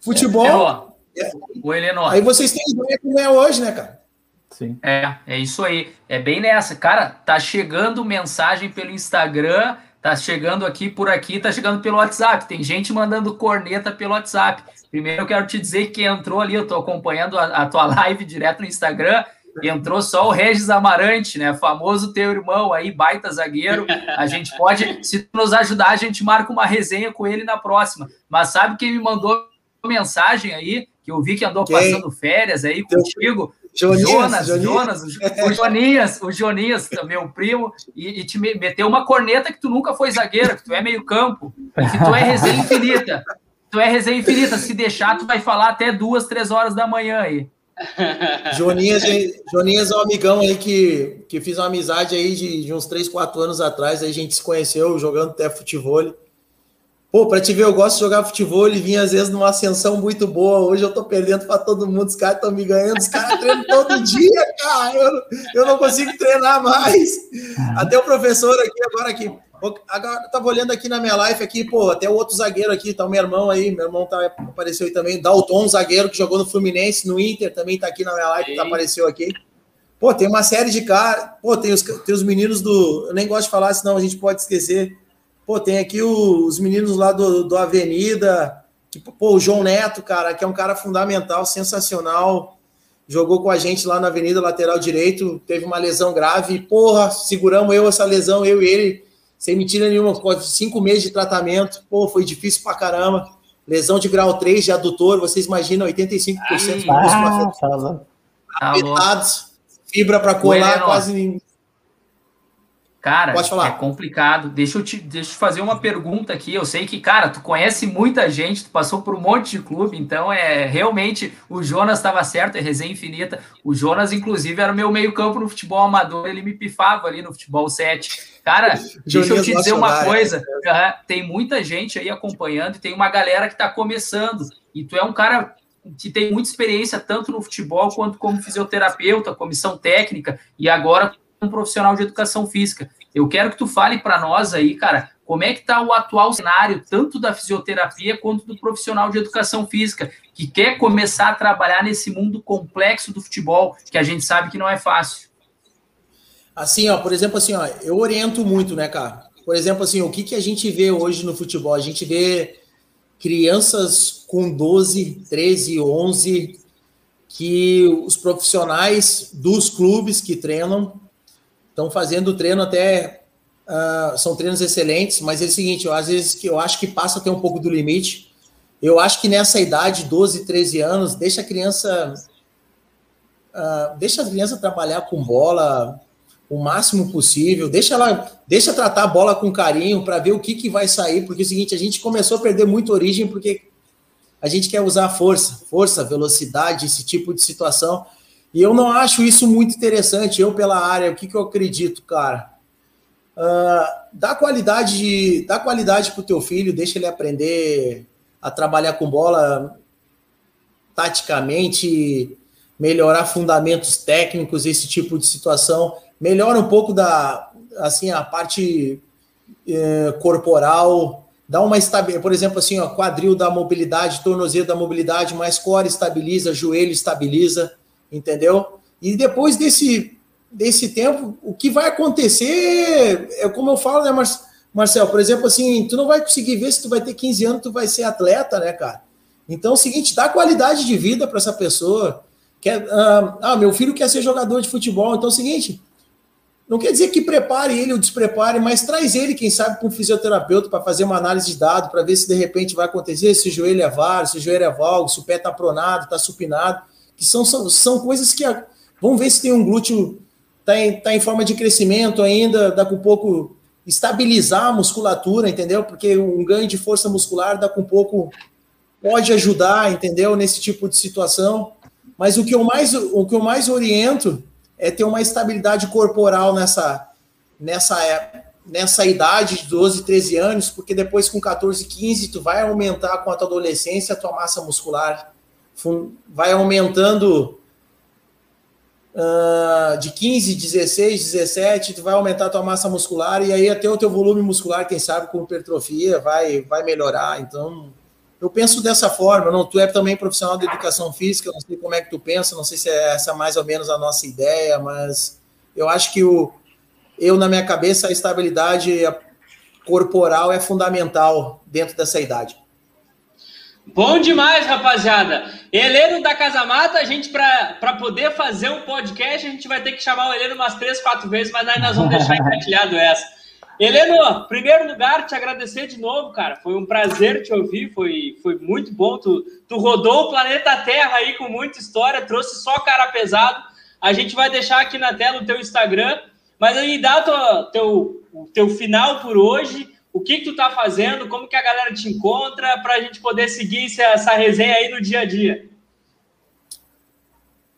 Futebol. É, é, o Heleno. Aí vocês têm ideia como é hoje, né, cara? Sim. É, é isso aí. É bem nessa. Cara, tá chegando mensagem pelo Instagram, tá chegando aqui por aqui, tá chegando pelo WhatsApp. Tem gente mandando corneta pelo WhatsApp. Primeiro eu quero te dizer que entrou ali, eu estou acompanhando a, a, tua live direto no Instagram, entrou só o Regis Amarante, né? Famoso teu irmão aí, baita zagueiro. A gente pode, se tu nos ajudar, a gente marca uma resenha com ele na próxima. Mas sabe quem me mandou mensagem aí, que eu vi que andou quem? passando férias aí contigo? Jonas, Jonas, Jonas, o Joninhas, o Joninhas, meu primo, e, e, te meteu uma corneta que tu nunca foi zagueiro, que tu é meio campo, que tu é resenha infinita. Tu é resenha infinita. Se deixar, tu vai falar até duas, três horas da manhã aí. Joninhas, Joninhas é um amigão aí que, que fiz uma amizade aí de, de uns três, quatro anos atrás. Aí a gente se conheceu jogando até futebol. Pô, pra te ver, eu gosto de jogar futebol e vinha às vezes numa ascensão muito boa. Hoje eu tô perdendo para todo mundo, os caras estão me ganhando, os caras treinam todo dia, cara. Eu, eu não consigo treinar mais. Até o professor aqui, agora aqui. Agora eu tava olhando aqui na minha live aqui, pô, até o outro zagueiro aqui, tá o meu irmão aí, meu irmão tá, apareceu aí também, Dalton, zagueiro que jogou no Fluminense, no Inter, também tá aqui na minha live, tá, apareceu aqui. Pô, tem uma série de caras, pô, tem os, tem os meninos do, eu nem gosto de falar, senão a gente pode esquecer, Pô, tem aqui os meninos lá do, do Avenida, que, pô, o João Neto, cara, que é um cara fundamental, sensacional. Jogou com a gente lá na Avenida Lateral Direito, teve uma lesão grave. Porra, seguramos eu essa lesão, eu e ele, sem mentira nenhuma, cinco meses de tratamento. Pô, foi difícil pra caramba. Lesão de grau 3 de adutor, vocês imaginam, 85% Ai, do músculo afetados. Fibra para colar, quase Cara, é complicado. Deixa eu, te, deixa eu te fazer uma pergunta aqui. Eu sei que, cara, tu conhece muita gente, tu passou por um monte de clube, então é realmente o Jonas estava certo, é resenha infinita. O Jonas, inclusive, era o meu meio-campo no futebol amador, ele me pifava ali no futebol 7. Cara, deixa eu te dizer uma coisa: tem muita gente aí acompanhando e tem uma galera que está começando, e tu é um cara que tem muita experiência tanto no futebol quanto como fisioterapeuta, comissão técnica e agora um profissional de educação física. Eu quero que tu fale para nós aí, cara, como é que está o atual cenário, tanto da fisioterapia quanto do profissional de educação física, que quer começar a trabalhar nesse mundo complexo do futebol, que a gente sabe que não é fácil. Assim, ó, por exemplo, assim, ó, eu oriento muito, né, cara? Por exemplo, assim, o que, que a gente vê hoje no futebol? A gente vê crianças com 12, 13, 11, que os profissionais dos clubes que treinam estão fazendo treino até. Uh, são treinos excelentes, mas é o seguinte, eu, às vezes que eu acho que passa até um pouco do limite. Eu acho que nessa idade, 12, 13 anos, deixa a criança. Uh, deixa a criança trabalhar com bola o máximo possível, deixa ela, deixa tratar a bola com carinho para ver o que, que vai sair, porque é o seguinte, a gente começou a perder muito origem porque a gente quer usar força, força, velocidade, esse tipo de situação. E eu não acho isso muito interessante. Eu, pela área, o que, que eu acredito, cara? Uh, dá qualidade, dá qualidade para o teu filho, deixa ele aprender a trabalhar com bola taticamente, melhorar fundamentos técnicos, esse tipo de situação. Melhora um pouco da, assim, a parte eh, corporal, dá uma estabilidade, por exemplo, assim, ó, quadril da mobilidade, tornozelo da mobilidade, mais core estabiliza, joelho estabiliza entendeu? E depois desse, desse tempo, o que vai acontecer é como eu falo, né, Marcel? Por exemplo, assim, tu não vai conseguir ver se tu vai ter 15 anos, tu vai ser atleta, né, cara? Então é o seguinte, dá qualidade de vida para essa pessoa. Quer, ah, ah, meu filho quer ser jogador de futebol, então é o seguinte, não quer dizer que prepare ele ou desprepare, mas traz ele, quem sabe, para um fisioterapeuta para fazer uma análise de dados, para ver se de repente vai acontecer, se o joelho é VAR, se o joelho é valgo, se o pé está pronado, está supinado que são, são, são coisas que. A, vamos ver se tem um glúteo, está em, tá em forma de crescimento ainda, dá com pouco estabilizar a musculatura, entendeu? Porque um ganho de força muscular dá com pouco pode ajudar, entendeu? Nesse tipo de situação. Mas o que eu mais, o que eu mais oriento é ter uma estabilidade corporal nessa, nessa, nessa idade de 12, 13 anos, porque depois com 14, 15 tu vai aumentar com a tua adolescência a tua massa muscular vai aumentando uh, de 15, 16, 17, tu vai aumentar a tua massa muscular e aí até o teu volume muscular, quem sabe com hipertrofia, vai, vai melhorar. Então, eu penso dessa forma. Não, tu é também profissional de educação física, não sei como é que tu pensa, não sei se é essa mais ou menos a nossa ideia, mas eu acho que o, eu, na minha cabeça, a estabilidade corporal é fundamental dentro dessa idade. Bom demais, rapaziada. Heleno da Casa Mata, a gente, para poder fazer um podcast, a gente vai ter que chamar o Heleno umas três, quatro vezes, mas aí nós vamos deixar engatilhado essa. Heleno, primeiro lugar, te agradecer de novo, cara. Foi um prazer te ouvir, foi, foi muito bom. Tu, tu rodou o planeta Terra aí com muita história, trouxe só cara pesado. A gente vai deixar aqui na tela o teu Instagram, mas aí dá o teu, teu, teu final por hoje o que, que tu tá fazendo, como que a galera te encontra, para a gente poder seguir essa resenha aí no dia a dia.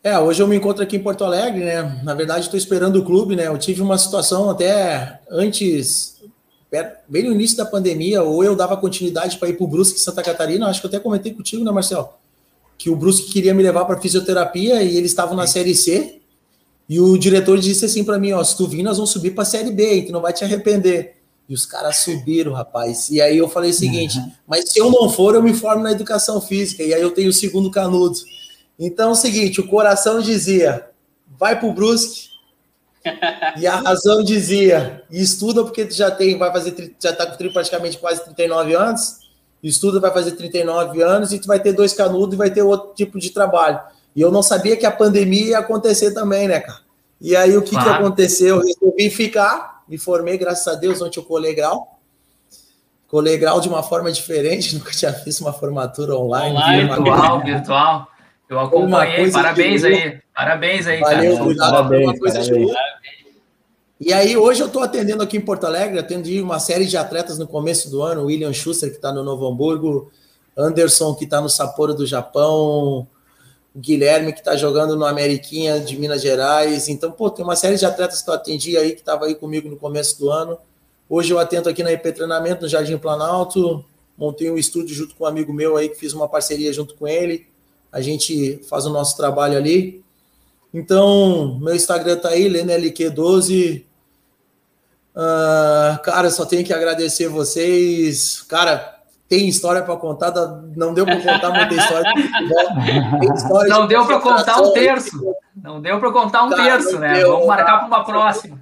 É, hoje eu me encontro aqui em Porto Alegre, né? Na verdade, estou esperando o clube, né? Eu tive uma situação até antes, bem no início da pandemia, ou eu dava continuidade para ir para o Brusque Santa Catarina, acho que eu até comentei contigo, né, Marcel? Que o Brusque queria me levar para fisioterapia e eles estavam na Série C. E o diretor disse assim para mim: Ó, se tu vir, nós vamos subir para a Série B, tu não vai te arrepender. E os caras subiram, rapaz. E aí eu falei o seguinte: uhum. mas se eu não for, eu me formo na educação física. E aí eu tenho o segundo canudo. Então é o seguinte: o coração dizia, vai pro Brusque. e a razão dizia, estuda porque tu já tem, vai fazer, já tá com praticamente quase 39 anos. Estuda, vai fazer 39 anos e tu vai ter dois canudos e vai ter outro tipo de trabalho. E eu não sabia que a pandemia ia acontecer também, né, cara? E aí o que, claro. que aconteceu? Eu resolvi ficar me formei, graças a Deus, ontem eu colei grau. Colei grau de uma forma diferente, nunca tinha visto uma formatura online. Online, virtual, virtual. Eu acompanhei, parabéns aí, parabéns aí, Valeu, cara. Cuidado, parabéns, parabéns. E aí, hoje eu estou atendendo aqui em Porto Alegre, atendi uma série de atletas no começo do ano, William Schuster, que está no Novo Hamburgo, Anderson, que está no Sapporo do Japão, o Guilherme, que está jogando no Ameriquinha de Minas Gerais. Então, pô, tem uma série de atletas que eu atendi aí, que estava aí comigo no começo do ano. Hoje eu atento aqui na IP Treinamento, no Jardim Planalto. Montei um estúdio junto com um amigo meu aí, que fiz uma parceria junto com ele. A gente faz o nosso trabalho ali. Então, meu Instagram tá aí, LeneLQ12. Uh, ah, cara, só tenho que agradecer vocês. Cara, tem história para contar, não deu para contar muita história. história não deu para contar um terço. Não deu para contar um Cara, terço, né? Deu, Vamos marcar para uma próxima.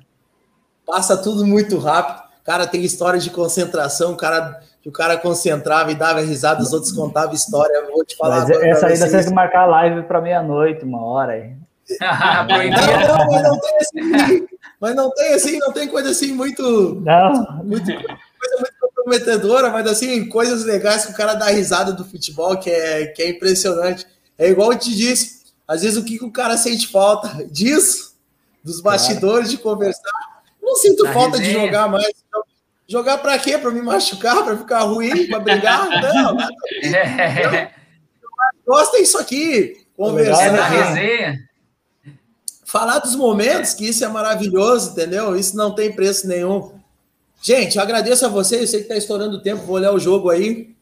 Passa tudo muito rápido. Cara, tem história de concentração, cara que o cara concentrava e dava risada, os outros contavam história. vou te falar. Mas essa aí você tem que marcar a live para meia-noite, uma hora aí. não, não, mas não tem assim, mas não tem assim, não tem coisa assim muito. Não. Muito, coisa muito comprometedora, mas assim, coisas legais que o cara dá risada do futebol, que é, que é impressionante. É igual eu te disse, às vezes o que, que o cara sente falta disso, dos bastidores, de conversar. Não sinto a falta resenha. de jogar mais. Jogar para quê? Para me machucar, para ficar ruim, para brigar? Não, nada. É. Gosta disso aqui, conversar. É resenha. Falar dos momentos, que isso é maravilhoso, entendeu? Isso não tem preço nenhum. Gente, eu agradeço a vocês. Eu sei que está estourando o tempo, vou olhar o jogo aí.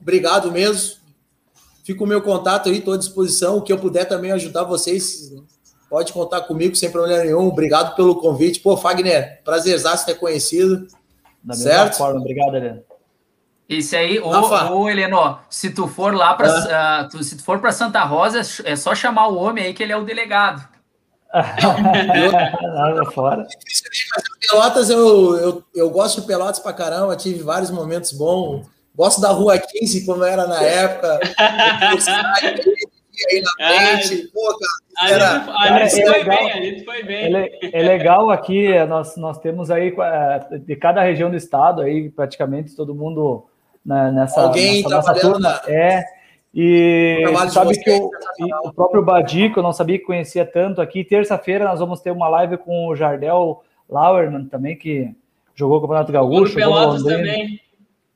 Obrigado mesmo. Fico o meu contato aí, estou à disposição. O que eu puder também ajudar vocês, pode contar comigo sem problema nenhum. Obrigado pelo convite. Pô, Fagner, prazerzaço ter conhecido. Da certo? forma, obrigado, Heleno. Esse aí, ô, ô Heleno, se tu for lá para ah. uh, se tu for para Santa Rosa, é só chamar o homem aí que ele é o delegado. Nada fora. Pelotas, eu, eu, eu gosto de Pelotas pra caramba, tive vários momentos bons. Gosto da Rua 15, como era na época. aí na frente. Pô, cara, era, ali, foi legal, bem, ali foi bem. É, é, legal aqui, nós, nós temos aí de cada região do estado, aí praticamente todo mundo nessa, Alguém nessa nossa turma. É, e sabe que eu, o próprio Badico, eu não sabia que conhecia tanto aqui. Terça-feira nós vamos ter uma live com o Jardel Lauerman também, que jogou o Campeonato Gaúcho. Jogou no Pelotas também.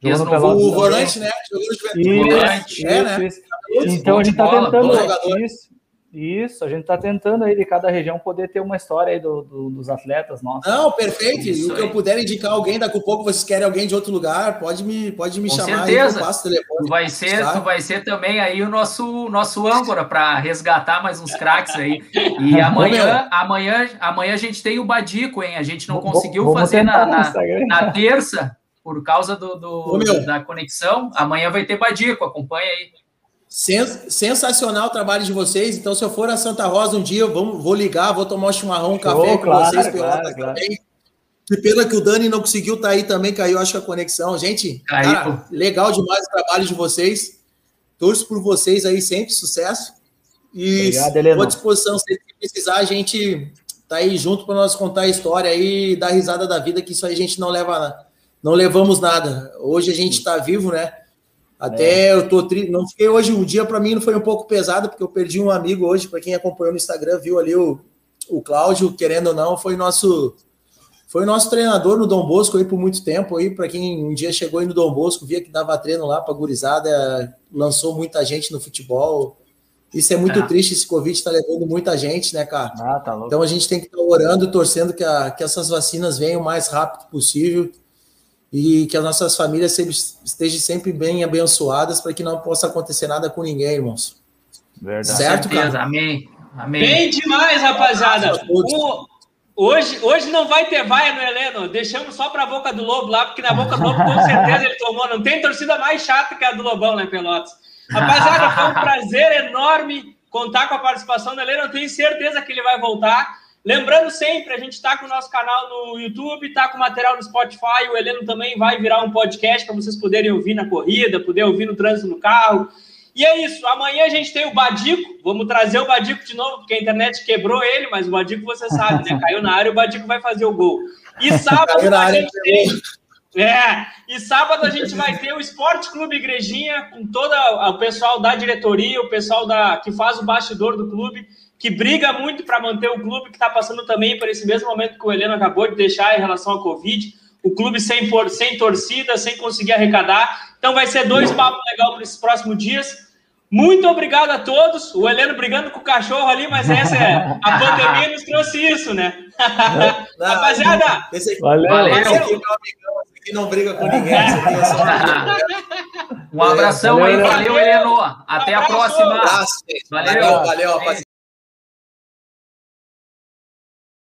Jogou no Pelotas o volante, né? Jogou no Juventude. Isso, é, né? Isso. Então a gente está tentando isso. Isso, a gente está tentando aí de cada região poder ter uma história aí do, do, dos atletas nossos. Não, perfeito. Isso e o que eu puder indicar alguém, daqui a pouco vocês querem alguém de outro lugar, pode me, pode me Com chamar. Certeza. Aí, telefone, tu vai ser, tu vai ser também aí o nosso nosso âncora para resgatar mais uns craques aí. E amanhã, amanhã, amanhã a gente tem o Badico, hein? A gente não conseguiu fazer na, na, na, terça por causa do, do da conexão. Amanhã vai ter Badico, acompanha aí. Sensacional o trabalho de vocês. Então, se eu for a Santa Rosa um dia, eu vou, vou ligar, vou tomar um chimarrão, um café oh, com claro, vocês claro, claro. também. Que pena que o Dani não conseguiu estar tá aí também, caiu, acho que a conexão. Gente, cara, legal demais o trabalho de vocês. Torço por vocês aí sempre, sucesso. E estou à disposição, se precisar, a gente tá aí junto para nós contar a história aí, dar risada da vida, que isso aí a gente não leva, não levamos nada. Hoje a gente está vivo, né? Até é. eu tô triste. Não fiquei hoje, um dia para mim não foi um pouco pesado, porque eu perdi um amigo hoje, para quem acompanhou no Instagram, viu ali o, o Cláudio, querendo ou não, foi nosso foi nosso treinador no Dom Bosco aí por muito tempo aí, para quem um dia chegou aí no Dom Bosco, via que dava treino lá para gurizada, lançou muita gente no futebol. Isso é muito é. triste, esse Covid está levando muita gente, né, cara? Ah, tá então a gente tem que estar tá orando, torcendo que, a, que essas vacinas venham o mais rápido possível e que as nossas famílias sempre, estejam sempre bem abençoadas para que não possa acontecer nada com ninguém, irmãos. Verdade. Certo, cara? Amém. Amém. Bem demais, rapaziada. O, hoje, hoje não vai ter vaia no Heleno. Deixamos só para a boca do Lobo lá, porque na boca do Lobo com certeza ele tomou. Não tem torcida mais chata que a do Lobão, né, Pelotas? Rapaziada, foi um prazer enorme contar com a participação do Heleno. Eu tenho certeza que ele vai voltar. Lembrando sempre, a gente está com o nosso canal no YouTube, está com material no Spotify. O Heleno também vai virar um podcast para vocês poderem ouvir na corrida, poder ouvir no trânsito no carro. E é isso. Amanhã a gente tem o Badico. Vamos trazer o Badico de novo, porque a internet quebrou ele, mas o Badico você sabe, né? Caiu na área, o Badico vai fazer o gol. E sábado a gente tem. É, e sábado a gente vai ter o Esporte Clube Igrejinha, com todo o pessoal da diretoria, o pessoal da que faz o bastidor do clube, que briga muito para manter o clube, que está passando também por esse mesmo momento que o Heleno acabou de deixar em relação à Covid. O clube sem, sem torcida, sem conseguir arrecadar. Então vai ser dois papos legais para esses próximos dias. Muito obrigado a todos. O Heleno brigando com o cachorro ali, mas essa é a pandemia nos trouxe isso, né? Não, Rapaziada, esse aqui, valeu. valeu. Esse aqui é meu amigão, esse aqui não briga com ninguém. um abração valeu, aí, valeu, Heleno. Até um a próxima. Valeu, valeu, valeu rapaziada.